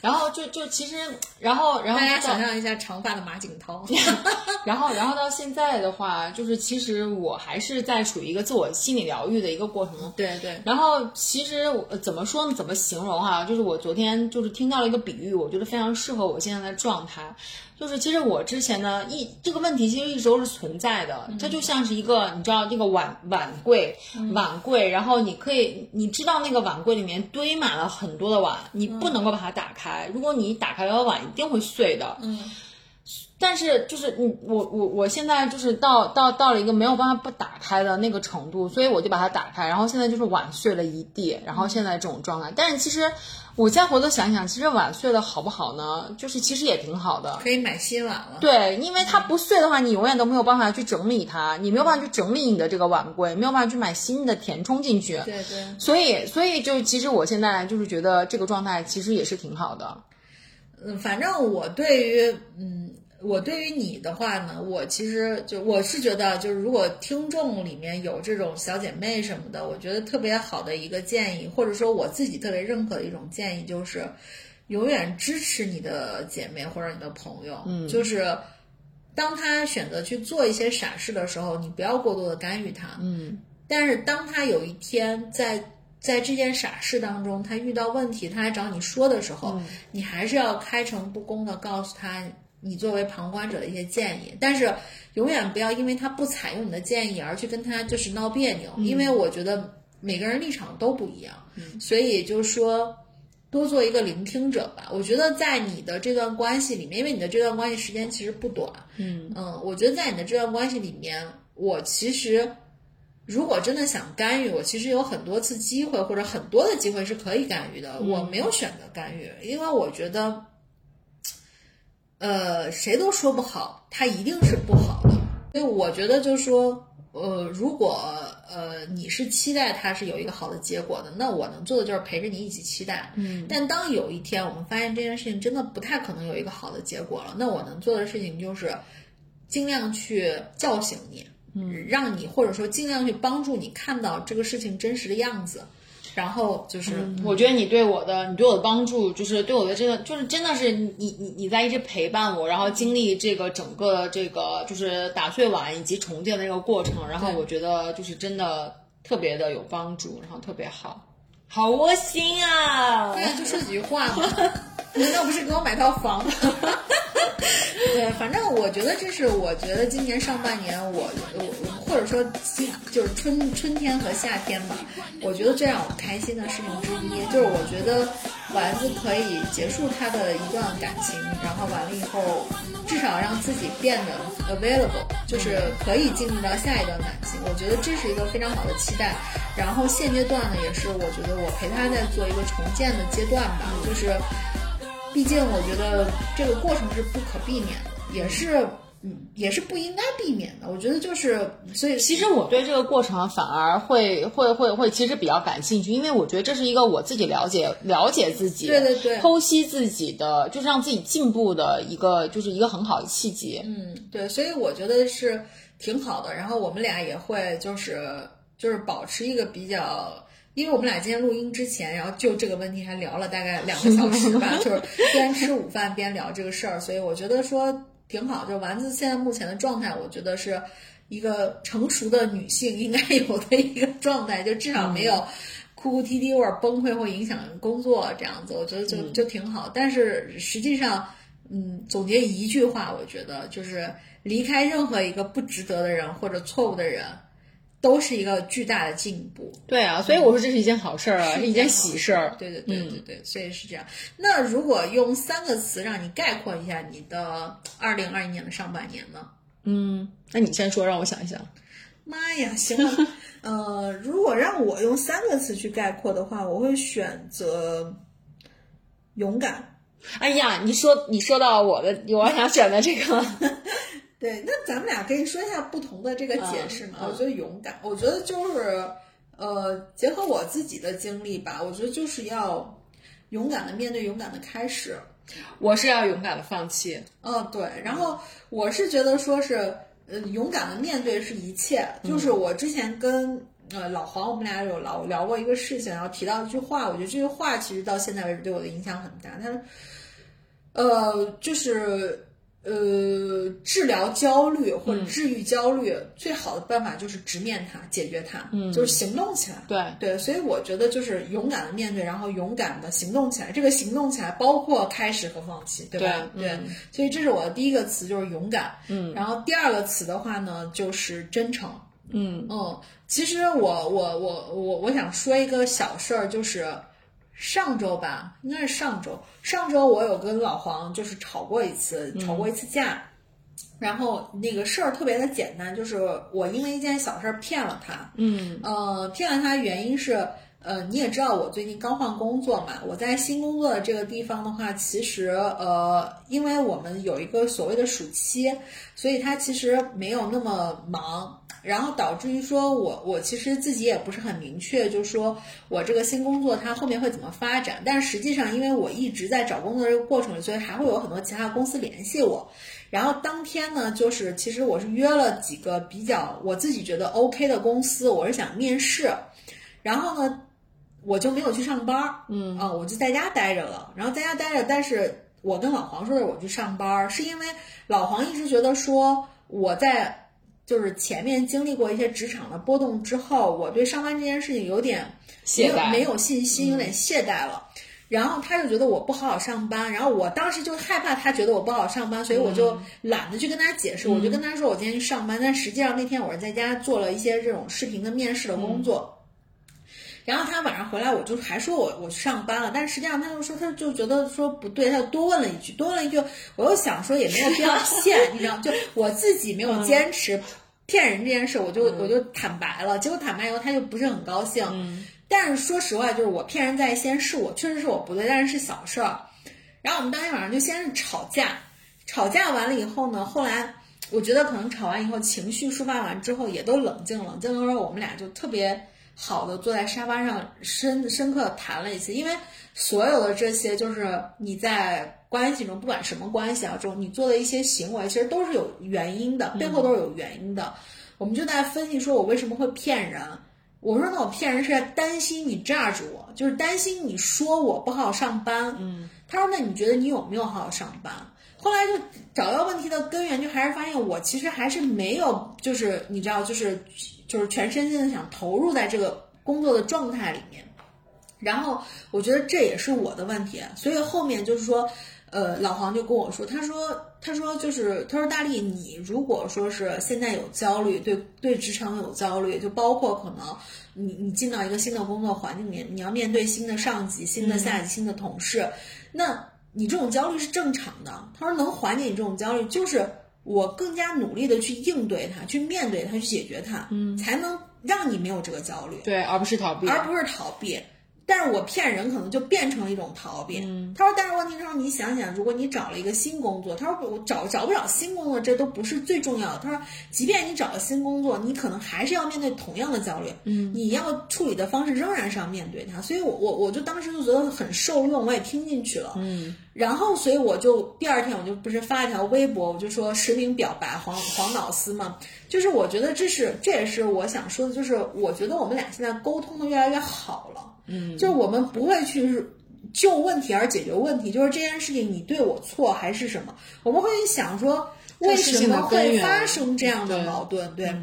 然后就就其实，然后然后大家想象一下长发的马景涛，[laughs] [laughs] 然后，然后到现在的话，就是其实我还是在处于一个自我心理疗愈的一个过程中。对对，然后其实怎么说呢？怎么形容哈、就是我昨天就是听到了一个比喻，我觉得非常适合我现在的状态。就是其实我之前呢一这个问题其实一直都是存在的，它就像是一个你知道这个碗碗柜碗柜，然后你可以你知道那个碗柜里面堆满了很多的碗，你不能够把它打开，如果你打开了碗一定会碎的。嗯。但是就是你我我我现在就是到到到了一个没有办法不打开的那个程度，所以我就把它打开，然后现在就是碗碎了一地，然后现在这种状态。但是其实我现在回头想想，其实碗碎的好不好呢？就是其实也挺好的。可以买新碗了。对，因为它不碎的话，你永远都没有办法去整理它，你没有办法去整理你的这个碗柜，没有办法去买新的填充进去。对对，所以，所以就其实我现在就是觉得这个状态其实也是挺好的。嗯，反正我对于嗯，我对于你的话呢，我其实就我是觉得，就是如果听众里面有这种小姐妹什么的，我觉得特别好的一个建议，或者说我自己特别认可的一种建议，就是永远支持你的姐妹或者你的朋友，嗯，就是。当他选择去做一些傻事的时候，你不要过多的干预他。嗯，但是当他有一天在在这件傻事当中，他遇到问题，他来找你说的时候，你还是要开诚布公的告诉他你作为旁观者的一些建议。但是永远不要因为他不采用你的建议而去跟他就是闹别扭，因为我觉得每个人立场都不一样，所以就是说。多做一个聆听者吧。我觉得在你的这段关系里面，因为你的这段关系时间其实不短，嗯嗯，我觉得在你的这段关系里面，我其实如果真的想干预，我其实有很多次机会或者很多的机会是可以干预的，我没有选择干预，因为我觉得，呃，谁都说不好，它一定是不好的。所以我觉得就是说，呃，如果呃你是期待它是有一个好的结果的，那我能做的就是陪着你一起期待。嗯，但当有一天我们发现这件事情真的不太可能有一个好的结果了，那我能做的事情就是尽量去叫醒你，嗯，让你或者说尽量去帮助你看到这个事情真实的样子，然后就是、我觉得你对我的，你对我的帮助，就是对我的这个，就是真的是你你你在一直陪伴我，然后经历这个整个这个就是打碎碗以及重建的这个过程，然后我觉得就是真的特别的有帮助，然后特别好，好窝心啊！对，就说几句话嘛。[laughs] 难道不是给我买套房吗？[laughs] 对，反正我觉得这是我觉得今年上半年我我我或者说就是春春天和夏天吧，我觉得最让我开心的事情之一，就是我觉得丸子可以结束他的一段感情，然后完了以后，至少让自己变得 available，就是可以进入到下一段感情。我觉得这是一个非常好的期待。然后现阶段呢，也是我觉得我陪他在做一个重建的阶段吧，就是。毕竟我觉得这个过程是不可避免的，也是嗯，也是不应该避免的。我觉得就是，所以其实我对这个过程反而会会会会其实比较感兴趣，因为我觉得这是一个我自己了解了解自己，对对对剖析自己的，就是让自己进步的一个就是一个很好的契机。嗯，对，所以我觉得是挺好的。然后我们俩也会就是就是保持一个比较。因为我们俩今天录音之前，然后就这个问题还聊了大概两个小时吧，[laughs] 就是边吃午饭边聊这个事儿，所以我觉得说挺好。就丸子现在目前的状态，我觉得是一个成熟的女性应该有的一个状态，就至少没有哭哭啼啼或者崩溃或影响工作这样子，我觉得就就挺好。但是实际上，嗯，总结一句话，我觉得就是离开任何一个不值得的人或者错误的人，都是一个巨大的进步。对啊，所以我说这是一件好事儿啊，是一件喜事儿。对对对对对，所以是这样。那如果用三个词让你概括一下你的二零二一年的上半年呢？嗯，那你先说，让我想一想。妈呀，行了，[laughs] 呃，如果让我用三个词去概括的话，我会选择勇敢。哎呀，你说你说到我的，我想选的这个，[laughs] [laughs] 对，那咱们俩可以说一下不同的这个解释嘛？我觉得勇敢，我觉得就是呃，结合我自己的经历吧，我觉得就是要勇敢的面对，勇敢的开始。我是要勇敢的放弃。嗯，对。然后我是觉得说是，呃，勇敢的面对是一切。就是我之前跟呃老黄，我们俩有聊聊过一个事情，然后提到一句话，我觉得这句话其实到现在为止对我的影响很大。他说，呃，就是。呃，治疗焦虑或者治愈焦虑，最好的办法就是直面它，解决它，嗯，就是行动起来。对对，所以我觉得就是勇敢的面对，然后勇敢的行动起来。这个行动起来包括开始和放弃，对吧？对嗯所以这是我的第一个词，就是勇敢。嗯，然后第二个词的话呢，就是真诚。嗯嗯，其实我我我我我想说一个小事儿，就是上周吧，应该是上周。上周我有跟老黄就是吵过一次，吵过一次架。然后那个事儿特别的简单，就是我因为一件小事儿骗了他。嗯呃，骗了他原因是，呃，你也知道我最近刚换工作嘛，我在新工作的这个地方的话，其实呃，因为我们有一个所谓的暑期，所以他其实没有那么忙，然后导致于说我我其实自己也不是很明确，就是说我这个新工作它后面会怎么发展，但是实际上因为我一直在找工作这个过程里，所以还会有很多其他公司联系我。然后当天呢，就是其实我是约了几个比较我自己觉得 OK 的公司，我是想面试，然后呢，我就没有去上班儿，嗯啊，我就在家待着了。然后在家待着，但是我跟老黄说的我去上班儿，是因为老黄一直觉得说我在就是前面经历过一些职场的波动之后，我对上班这件事情有点没有懈怠没有信心，有点懈怠了。然后他就觉得我不好好上班，然后我当时就害怕他觉得我不好好上班，所以我就懒得去跟他解释，我就跟他说我今天去上班，但实际上那天我是在家做了一些这种视频的面试的工作。然后他晚上回来，我就还说我我去上班了，但实际上他就说他就觉得说不对，他就多问了一句，多问了一句，我又想说也没有必要 [laughs] 骗，你知道，就我自己没有坚持骗人这件事，我就我就坦白了，结果坦白以后他就不是很高兴，但是说实话，就是我骗人在先，是我确实是我不对，但是是小事儿。然后我们当天晚上就先是吵架，吵架完了以后呢，后来我觉得可能吵完以后情绪抒发完之后也都冷静冷静的时候，我们俩就特别好的坐在沙发上深深刻地谈了一次，因为所有的这些就是你在关系中，不管什么关系啊中，你做的一些行为，其实都是有原因的，背后都是有原因的。我们就在分析说我为什么会骗人。我说那我骗人是在担心你榨着我，就是担心你说我不好好上班。嗯，他说那你觉得你有没有好好上班？后来就找到问题的根源，就还是发现我其实还是没有，就是你知道，就是就是全身心的想投入在这个工作的状态里面。然后我觉得这也是我的问题，所以后面就是说，呃，老黄就跟我说，他说，他说就是，他说大力，你如果说是现在有焦虑，对对职场有焦虑，就包括可能你你进到一个新的工作环境里面，你要面对新的上级、新的下级、新的同事，那你这种焦虑是正常的。他说能缓解你这种焦虑，就是我更加努力的去应对它，去面对它，去解决它，嗯，才能让你没有这个焦虑。对，而不是逃避。而不是逃避。但是我骗人可能就变成了一种逃避。他说，但是问题是说，你想想，如果你找了一个新工作，他说我找找不找新工作，这都不是最重要的。他说，即便你找了新工作，你可能还是要面对同样的焦虑。嗯，你要处理的方式仍然是要面对它。所以我我我就当时就觉得很受用，我也听进去了。嗯，然后所以我就第二天我就不是发了条微博，我就说实名表白黄黄老师嘛，就是我觉得这是这也是我想说的，就是我觉得我们俩现在沟通的越来越好了。嗯，就是我们不会去就问题而解决问题，就是这件事情你对我错还是什么，我们会想说为什么会发生这样的矛盾，对。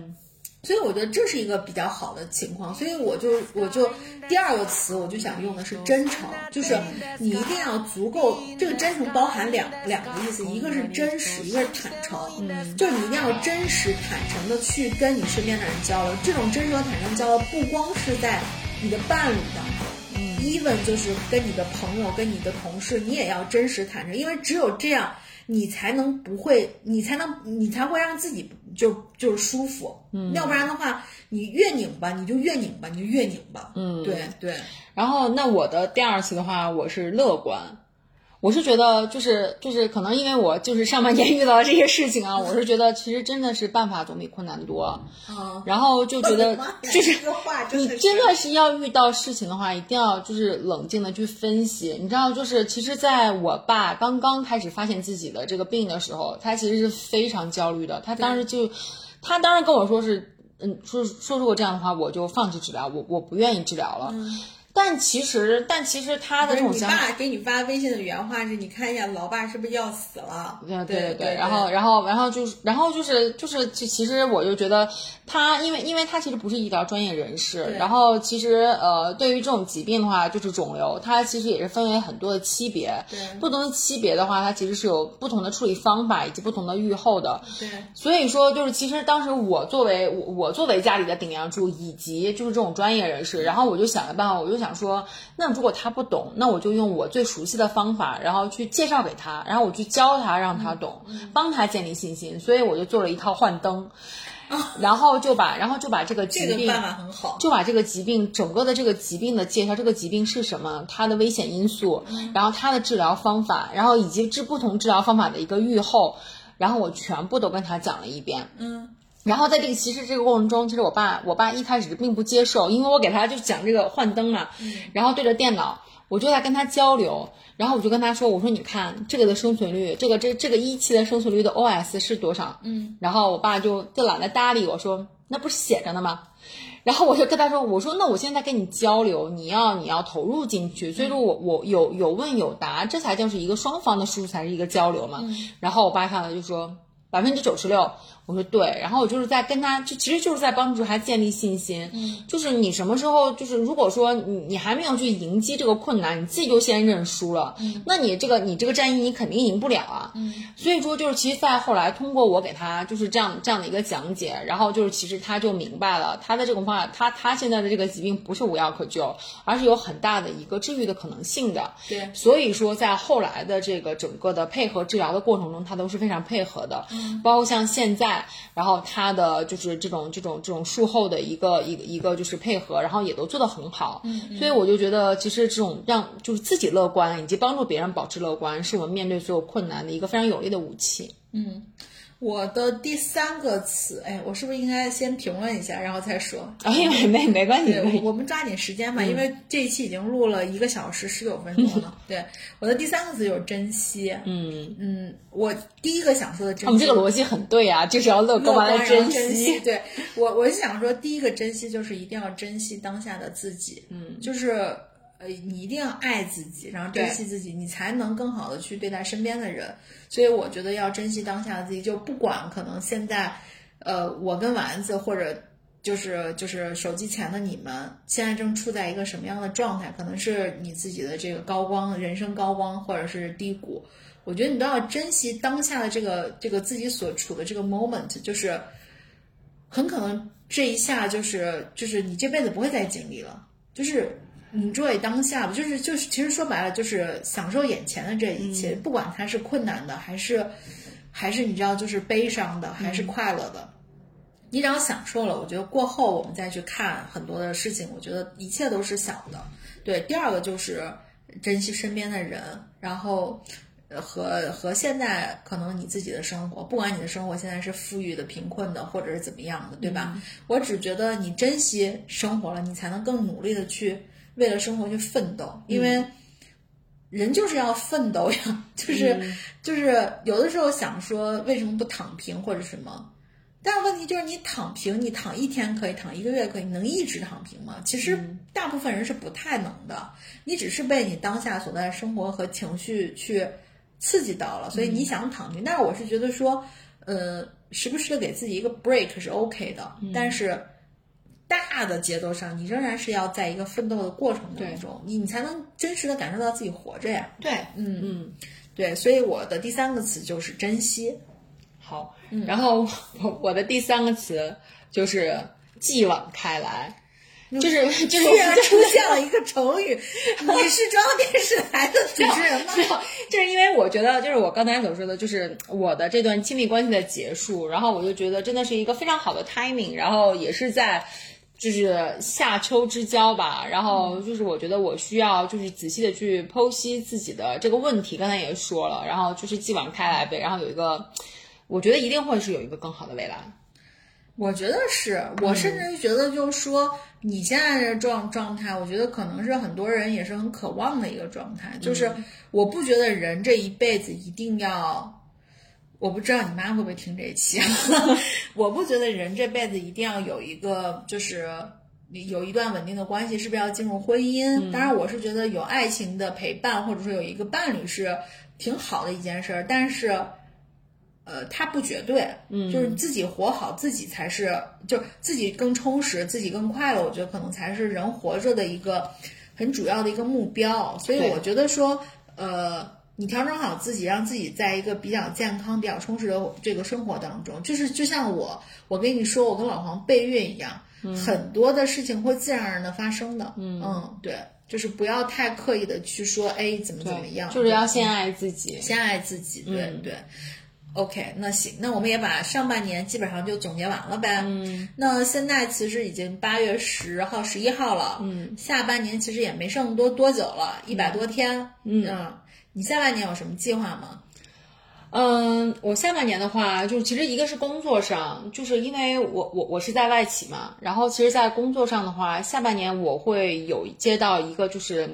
所以我觉得这是一个比较好的情况，所以我就我就第二个词我就想用的是真诚，就是你一定要足够，这个真诚包含两两个意思，一个是真实，一个是坦诚，嗯，就是你一定要真实坦诚的去跟你身边的人交流，这种真实和坦诚交流不光是在你的伴侣当中，嗯，even 就是跟你的朋友、跟你的同事，你也要真实坦诚，因为只有这样。你才能不会，你才能，你才会让自己就就是舒服，嗯，要不然的话，你越拧巴，你就越拧巴，你就越拧巴，嗯，对对，然后，那我的第二次的话，我是乐观。我是觉得，就是就是，可能因为我就是上半年遇到这些事情啊，我是觉得其实真的是办法总比困难多。嗯，然后就觉得就是你真的是要遇到事情的话，一定要就是冷静的去分析。你知道，就是其实在我爸刚刚开始发现自己的这个病的时候，他其实是非常焦虑的。他当时就，他当时跟我说是，嗯，说说如果这样的话，我就放弃治疗，我我不愿意治疗了。但其实，但其实他的这种你想法。爸给你发微信的原话是：你看一下老爸是不是要死了？对对对对，然后然后然后就是然后就是就是其其实我就觉得他因为因为他其实不是医疗专业人士，然后其实呃对于这种疾病的话，就是肿瘤，它其实也是分为很多的区别，对不同的区别的话，它其实是有不同的处理方法以及不同的预后的，对所以说，就是其实当时我作为我我作为家里的顶梁柱，以及就是这种专业人士，然后我就想了办法，我就想想说，那如果他不懂，那我就用我最熟悉的方法，然后去介绍给他，然后我去教他，让他懂，帮他建立信心。所以我就做了一套幻灯，然后就把然后就把这个疾病这个办法很好。就把这个疾病整个的这个疾病的介绍，这个疾病是什么，它的危险因素，然后它的治疗方法，然后以及治不同治疗方法的一个预后，然后我全部都跟他讲了一遍。嗯，然后在这个其实这个过程中，其实我爸我爸一开始并不接受，因为我给他就讲这个幻灯嘛，然后对着电脑，我就在跟他交流，然后我就跟他说，我说你看这个的生存率，这个这这个一期的生存率的 OS 是多少？嗯，然后我爸就就懒得搭理我说，那不是写着呢吗？然后我就跟他说：“我说那我现在跟你交流，你要你要投入进去，所以说我我有有问有答，这才叫是一个双方的输出，才是一个交流嘛。然后我爸看了就说百分之九十六，我说对，然后我就是在跟他，就其实就是在帮助他建立信心。嗯，就是你什么时候，就是如果说你你还没有去迎击这个困难，你自己就先认输了，那你这个你这个战役你肯定赢不了啊。嗯，所以说就是其实，在后来通过我给他就是这样这样的一个讲解，然后就是其实他就明白了他的这种方法，他他现在的这个疾病不是无药可救，而是有很大的一个治愈的可能性的。对所以说在后来的这个整个的配合治疗的过程中，他都是非常配合的，包括像现在，然后他的就是这种这种这种术后的一个一个一个就是配合，然后也都做得很好。嗯，所以我就觉得其实这种让就是自己乐观以及帮助别人保持乐观，是我们面对所有困难的一个非常有力的武器。我的第三个词，哎，我是不是应该先评论一下，然后再说？哎，没没没关系，没关，系。我们抓紧时间吧，因为这一期已经录了一个小时十九分钟了。[laughs] 对，我的第三个词就是珍惜。嗯，嗯，我第一个想说的珍惜，我们这个逻辑很对啊，就是要乐乐观珍惜。对我，我是想说，第一个珍惜就是一定要珍惜当下的自己，嗯，就是呃，你一定要爱自己，然后珍惜自己，你才能更好的去对待身边的人。所以我觉得要珍惜当下的自己，就不管可能现在，呃，我跟丸子或者。就是就是手机前的你们，现在正处在一个什么样的状态？可能是你自己的这个高光，人生高光，或者是低谷。我觉得你都要珍惜当下的这个这个自己所处的这个 moment，就是很可能这一下就是就是你这辈子不会再经历了，就是 enjoy 当下吧，就是就是其实说白了就是享受眼前的这一切，不管它是困难的还是还是你知道就是悲伤的还是快乐的。你只要享受了，我觉得过后我们再去看很多的事情，我觉得一切都是小的。对，第二个就是珍惜身边的人，然后呃和和现在可能你自己的生活，不管你的生活现在是富裕的、贫困的，或者是怎么样的，对吧？我只觉得你珍惜生活了，你才能更努力的去为了生活去奋斗，因为。人就是要奋斗呀，就是、就是有的时候想说为什么不躺平或者什么，但是问题就是你躺平，你躺一天可以，躺一个月可以，能一直躺平吗？其实大部分人是不太能的，你只是被你当下所在的生活和情绪去刺激到了，所以你想躺平。但是我是觉得说，呃，时不时的给自己一个 break 是 OK 的，但是。大的节奏上，你仍然是要在一个奋斗的过程当中，你你才能真实的感受到自己活着呀。对，嗯嗯，对，所以我的第三个词就是珍惜。好，然后我我的第三个词就是继往开来，就是就是居然出现了一个成语，[laughs] 你是中央电视台的主持人吗？就是因为我觉得，就是我刚才所说的，就是我的这段亲密关系的结束，然后我就觉得真的是一个非常好的 timing，然后也是在。就是夏秋之交吧，然后就是我觉得我需要就是仔细的去剖析自己的这个问题，刚才也说了，然后就是继往开来呗，然后有一个，我觉得一定会是有一个更好的未来。我觉得是，我甚至觉得就是说，你现在的状状态，我觉得可能是很多人也是很渴望的一个状态。就是我不觉得人这一辈子一定要，我不知道你妈会不会听这一期，[laughs] 我不觉得人这辈子一定要有一个就是。有一段稳定的关系，是不是要进入婚姻？当然，我是觉得有爱情的陪伴，或者说有一个伴侣是挺好的一件事儿。但是，呃，它不绝对，嗯，就是自己活好自己才是，就自己更充实，自己更快乐。我觉得可能才是人活着的一个很主要的一个目标。所以我觉得说，呃，你调整好自己，让自己在一个比较健康、比较充实的这个生活当中，就是就像我，我跟你说，我跟老黄备孕一样。很多的事情会自然而然的发生的。嗯对，就是不要太刻意的去说，哎，怎么怎么样，就是要先爱自己。先爱自己，对、对。OK，那行，那我们也把上半年基本上就总结完了呗。嗯，那现在其实已经八月十号、十一号了。嗯，下半年其实也没剩多多久了，一百多天。嗯你下半年有什么计划吗？嗯，我下半年的话，就其实一个是工作上，就是因为我我我是在外企嘛，然后其实，在工作上的话，下半年我会有接到一个就是。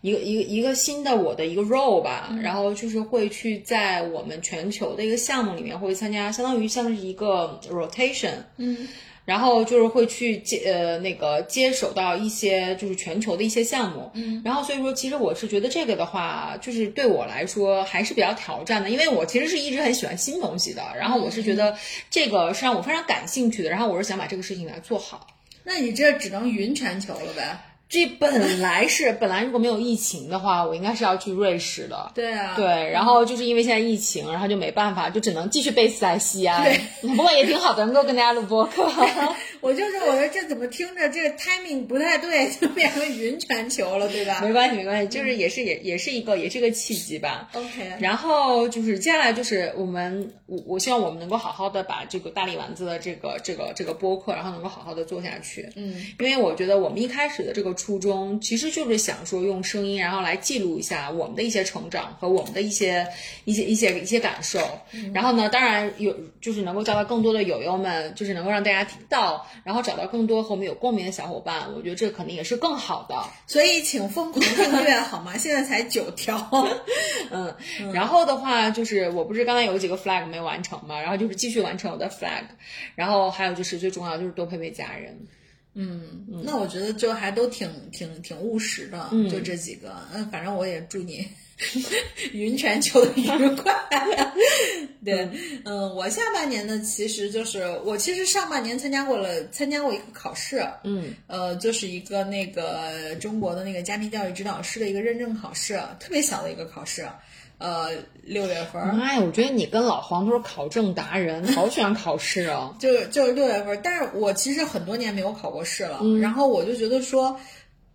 一个一个一个新的我的一个 role 吧，然后就是会去在我们全球的一个项目里面会参加，相当于像是一个 rotation，嗯，然后就是会去接呃那个接手到一些就是全球的一些项目，嗯，然后所以说其实我是觉得这个的话，就是对我来说还是比较挑战的，因为我其实是一直很喜欢新东西的，然后我是觉得这个是让我非常感兴趣的，然后我是想把这个事情来做好。那你这只能云全球了呗？这本来是本来如果没有疫情的话，我应该是要去瑞士的。对啊，对，然后就是因为现在疫情，然后就没办法，就只能继续 base 在西安。[laughs] 不过也挺好的，能够跟大家录播客。[laughs] 我就是我说这怎么听着这个 timing 不太对，就变成云全球了，对吧没关系，没关系，就是也是也也是一个也是一个契机吧。？OK，然后就是接下来就是我们我我希望我们能够好好的把这个大力丸子的这个这个这个播客，然后能够好好的做下去。嗯，因为我觉得我们一开始的这个初衷其实就是想说用声音，然后来记录一下我们的一些成长和我们的一些一些一些一些感受。然后呢，当然有就是能够交到更多的友友们，就是能够让大家听到，然后找到更多和我们有共鸣的小伙伴，我觉得这肯定也是更好的。所以请疯狂订阅好吗？现在才九条。[laughs] 嗯，然后的话就是，我不是刚才有几个 flag 没完成嘛，然后就是继续完成我的 flag，然后还有就是最重要的就是多陪陪家人。嗯那我觉得就还都挺挺挺务实的，就这几个。嗯，反正我也祝你 [laughs] 云全球的愉快。对，嗯，我下半年呢，其实就是我其实上半年参加过了参加过一个考试，嗯，呃，就是一个那个中国的那个家庭教育指导师的一个认证考试，特别小的一个考试，呃，六月份儿。妈呀，我觉得你跟老黄都是考证达人，好喜欢考试啊！就就是六月份，但是我其实很多年没有考过试了，然后我就觉得说，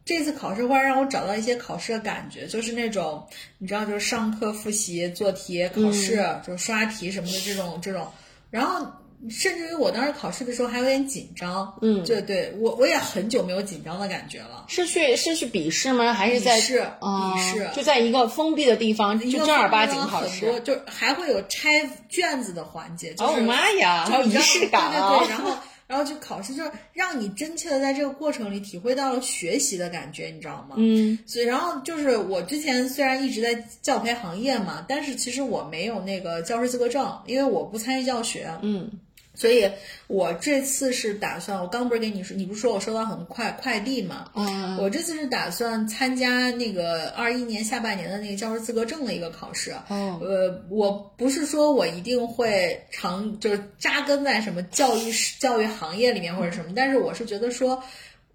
这次考试忽然让我找到一些考试的感觉，就是那种你知道，就是上课复习、做题、考试，就是刷题什么的这种这种，然后。甚至于我当时考试的时候还有点紧张，嗯，对对，我我也很久没有紧张的感觉了。是去是去笔试吗？还是在笔试啊笔试就在一个封闭的地方，就正儿八经考很多，试。就还会有拆卷子的环节，就是、哦妈呀，还有仪式感啊！对对对，然后然后去考试，就是让你真切的在这个过程里体会到了学习的感觉，你知道吗？嗯，所以然后就是我之前虽然一直在教培行业嘛，但是其实我没有那个教师资格证，因为我不参与教学。嗯。所以，我这次是打算，我刚不是给你说，你不是说我收到很快快递吗？嗯我这次是打算参加那个二一年下半年的那个教师资格证的一个考试。哦呃，我不是说我一定会长就是扎根在什么教育教育行业里面或者什么，但是我是觉得说。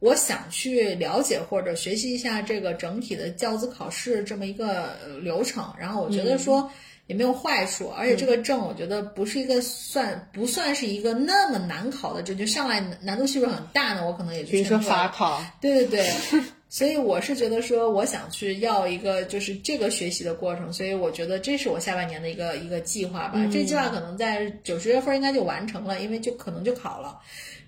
我想去了解或者学习一下这个整体的教资考试这么一个呃流程，然后我觉得说也没有坏处，而且这个证我觉得不是一个算不算是一个那么难考的证，就上来难难度系数很大呢，我可能也就比如说法考，对对对，[laughs] 所以我是觉得说，我想去要一个就是这个学习的过程，所以我觉得这是我下半年的一个一个计划吧。这计划可能在九十月份应该就完成了，因为就可能就考了。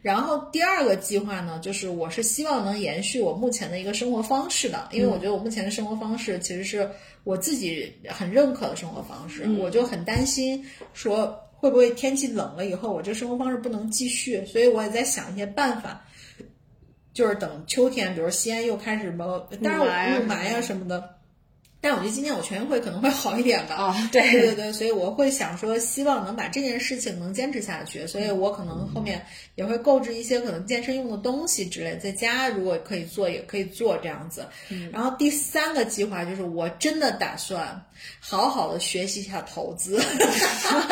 然后第二个计划呢，就是我是希望能延续我目前的一个生活方式的，因为我觉得我目前的生活方式其实是我自己很认可的生活方式，我就很担心说会不会天气冷了以后，我这生活方式不能继续，所以我也在想一些办法。就是等秋天，比如西安又开始什么，当然雾霾啊雾霾啊什么的。但我觉得今年我全运会可能会好一点吧。啊对对对对，所以我会想说，希望能把这件事情能坚持下去。所以我可能后面也会购置一些可能健身用的东西之类，在家如果可以做也可以做这样子。然后第三个计划就是，我真的打算好好的学习一下投资。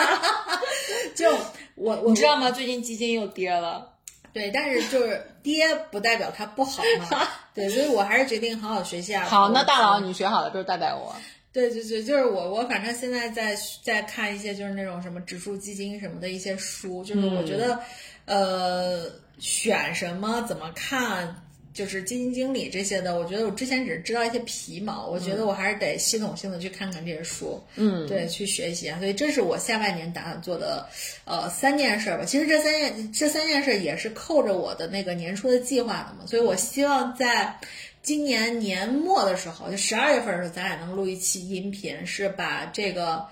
[laughs] 就我我你知道吗？最近基金又跌了。对，但是就是跌不代表它不好嘛。对，所以我还是决定好好学习啊。好，那大佬你学好了之后带带我。对对对，就是我我反正现在在在看一些就是那种什么指数基金什么的一些书，就是我觉得，呃，选什么怎么看。就是基金经理这些的，我觉得我之前只是知道一些皮毛，我觉得我还是得系统性的去看看这些书，嗯，对，去学习啊。所以这是我下半年打算做的，呃，三件事儿吧。其实这三件这三件事也是扣着我的那个年初的计划的嘛，所以我希望在今年年末的时候，就十二月份的时候，咱俩能录一期音频，是把这个。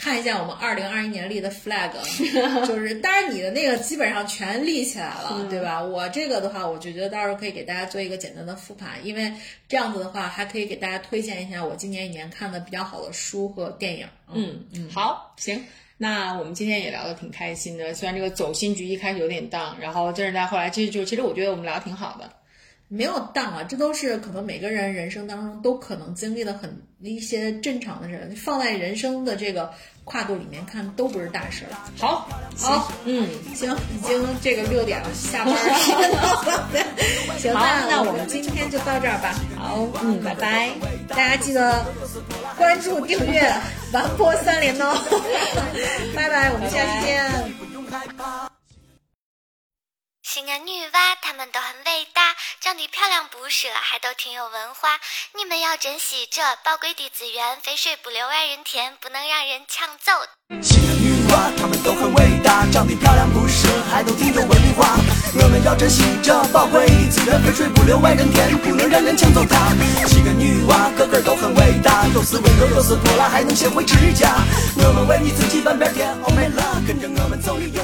看一下我们二零二一年立的 flag，[laughs] 就是当然你的那个基本上全立起来了，对吧？我这个的话，我就觉得到时候可以给大家做一个简单的复盘，因为这样子的话，还可以给大家推荐一下我今年一年看的比较好的书和电影。嗯嗯，好，行。那我们今天也聊得挺开心的，虽然这个走心局一开始有点荡，然后但是在后来其实就其实我觉得我们聊得挺好的。没有当啊，这都是可能每个人人生当中都可能经历的很一些正常的事，放在人生的这个跨度里面看都不是大事儿。好，好，嗯，行，已经这个六点了，下班时间到了。[laughs] 行，好那我那我们们今天就到这儿吧。好，嗯，拜拜。大家记得关注、订阅完播三连哦。[laughs] 拜拜，我们下期见。西安女娃她们都很伟大，长得漂亮不说，还都挺有文化。你们要珍惜这宝贵的资源，肥水不流外人田，不能让人抢走。西安女娃她们都很伟大，长得漂亮不是，还都挺有文化。我们要珍惜这宝贵的资源，肥水不流外人田，不能让人抢走它。西安女娃个个都很伟大，有时温柔，有时泼辣，还能学会持家。我们为你自己半边天，哦美了，跟着我们走，你永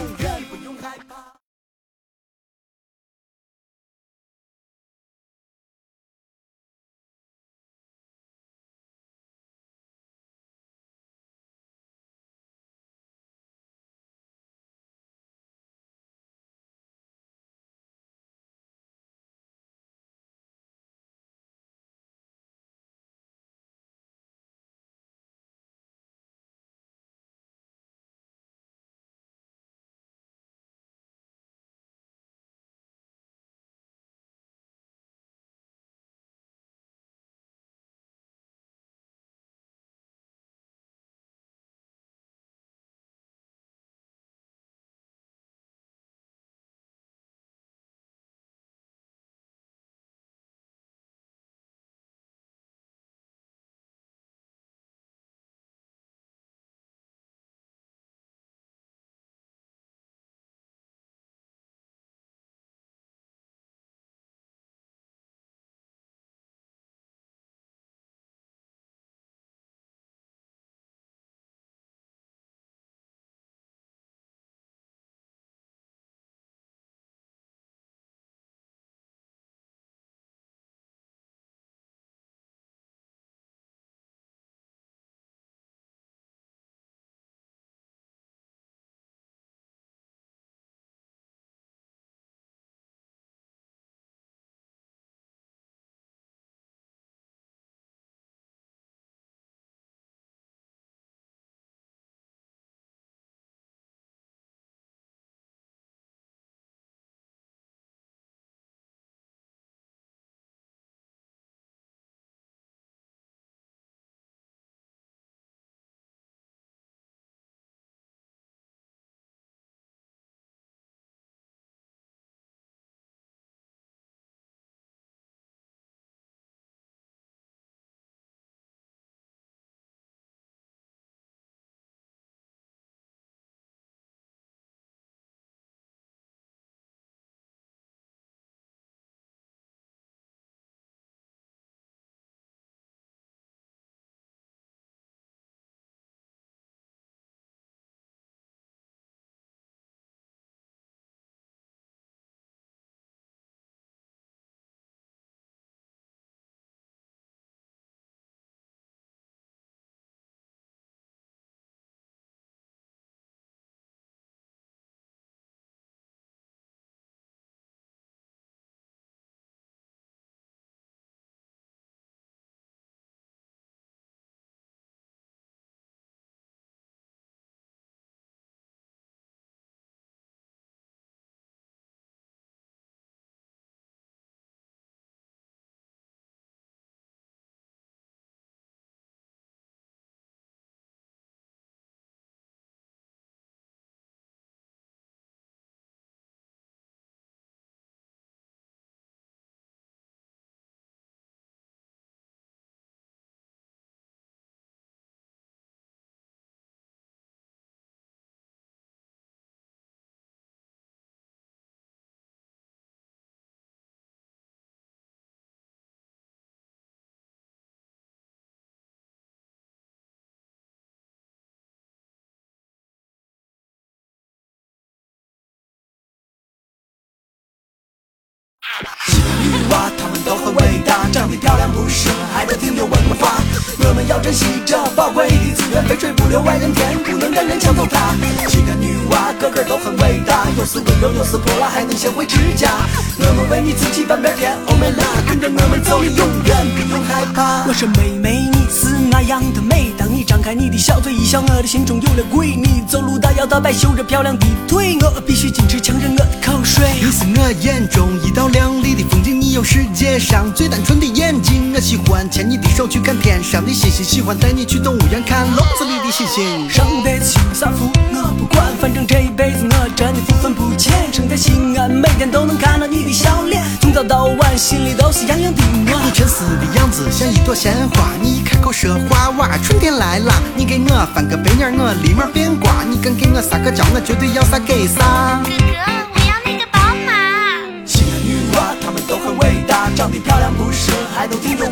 你漂亮不是，还得挺有文化。我们要珍惜这宝贵的资源，肥水不流外人田，不能让人抢走它。七个女娃个个都很伟大，有时温柔，有时泼辣，还能学会持家。我们为你自己半边天，Oh my love，跟着我们走，你永远不用害怕。我说妹妹，你是那样的美，当你张开你的小嘴一笑，我的心中有了鬼。你走路大摇大摆，秀着漂亮的腿，我必须坚持强忍我的口水。你是我眼中一道亮丽的风景，你有世界上最单纯的眼睛。我喜欢牵你的手去看天上的星星，喜欢带你去动物园看笼子里的星星。上辈子修啥福我不管，反正这一辈子我真的福分不浅。生在西安，每天都能看到你的笑脸，从早到晚心里都是洋洋的暖。你沉思的样子像一朵鲜花，你一开口说话哇，春天来了。你给我翻个白眼，我立马变卦。你敢给我撒个娇，我绝对要啥给啥。哥哥，我要那个宝马。西安女娃她们都很伟大，长得漂亮不是，还都挺有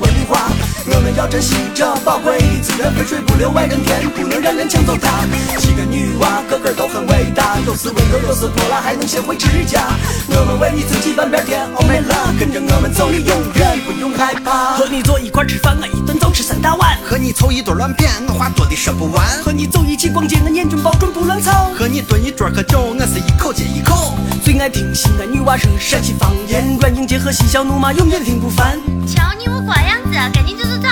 要珍惜这宝贵的资源，肥水不流外人田，不能让人抢走它。七个女娃个个都很伟大，有时温柔，有时泼辣，还能学会指甲。我们为你自己半边天，Oh my love，跟着我们走，你永远不用害怕。和你坐一块吃饭，我一顿就吃三大碗。和你凑一堆乱谝，我话多的说不完。和你走一起逛街，我眼睛保准不乱操。和你蹲一桌喝酒，我是一口接一口。最爱听西安女娃说陕西方言，软硬结合，嬉笑怒骂，永远听不烦。瞧你我瓜样子，赶紧走走走，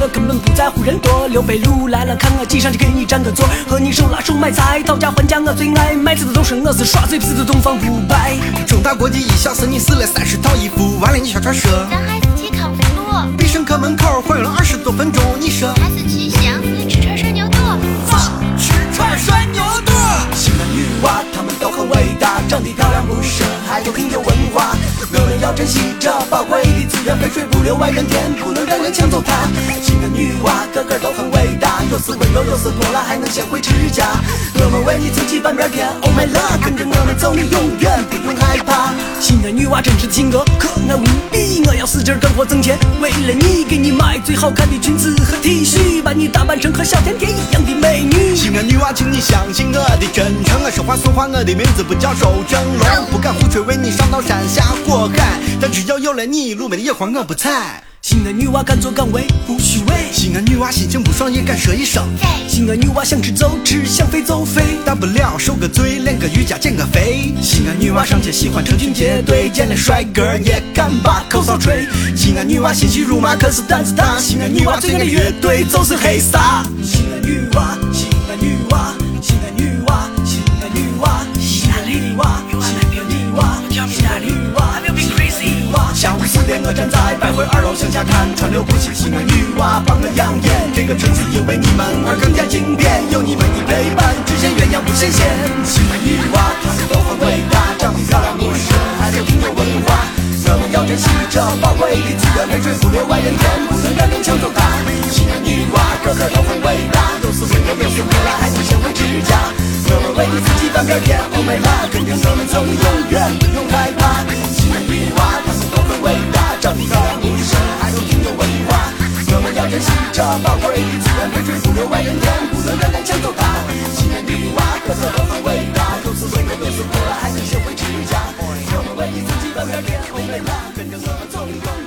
我根本不在乎人多。刘备路来了，看我挤上去给你占个座。和你手拉手买菜，讨价还价我最爱。买菜的都是我是耍嘴皮子的东方不败。中大国际一小时你试了三十套衣服，完了你小船说。咱还是去康复路，必胜客门口晃悠了二十多分钟，你说。还是去西洋寺吃串涮牛肚。吃串涮牛肚。西安女娃她们都很伟大，长得漂亮不说，还都很有文化。要珍惜这宝贵的资源，肥水不流外人田，不能让人抢走它。西安女娃个个都很伟大，又是温柔，又是泼辣，还能学会指甲。我们为你撑起半边天，Oh my love，跟着我们走，你永远不用害怕。西安女娃真是性格可爱无比，我要使劲干活挣钱，为了你给你买最好看的裙子和 T 恤，把你打扮成和小甜甜一样的美女。西安女娃，请你相信我的真诚。我说话算话，我的名字不叫周正龙，不敢胡吹，为你上刀山下火海。但只要有了你，路边的野花我不采。西安女娃敢作敢为不虚伪，西安女娃心情不爽也敢说一声。西安女娃想吃就吃，想飞就飞。大不了受个罪，练个瑜伽减个肥。西安女娃上街喜欢成群结队，见了帅哥也敢把口哨吹。西安女娃心细如麻可是胆子大，西安女娃最爱的乐队就是黑撒。西安女娃，西安女娃，西安女娃，西安女娃，西安女娃，西安女娃，西安女娃。下午四点，我站在百汇二楼向下看，川流不息，西安女娃帮我养眼。这个城市因为你们而更加经典，有你们的陪伴，只羡鸳鸯不羡仙。西安女娃，她们都很伟大，长得漂亮不是，还都挺有文化。我们要珍惜这宝贵的资源，肥水不流外人田，不能让人抢走它。西安女娃个个都很伟大，有时温柔，有时泼辣，还能学会指甲。我们为你自己翻边天，Oh my love，跟着我们走，你永远不用害怕。西安女娃，她们伟大，照你的名声还能挺有文化。我们要珍惜这宝贵资源，别追不留外人。田，不能让人。抢走它。青年女娲，各色何等伟大，构思文明又如何，还能学会之家。我们为你自己都面脸红了，跟着我们一走。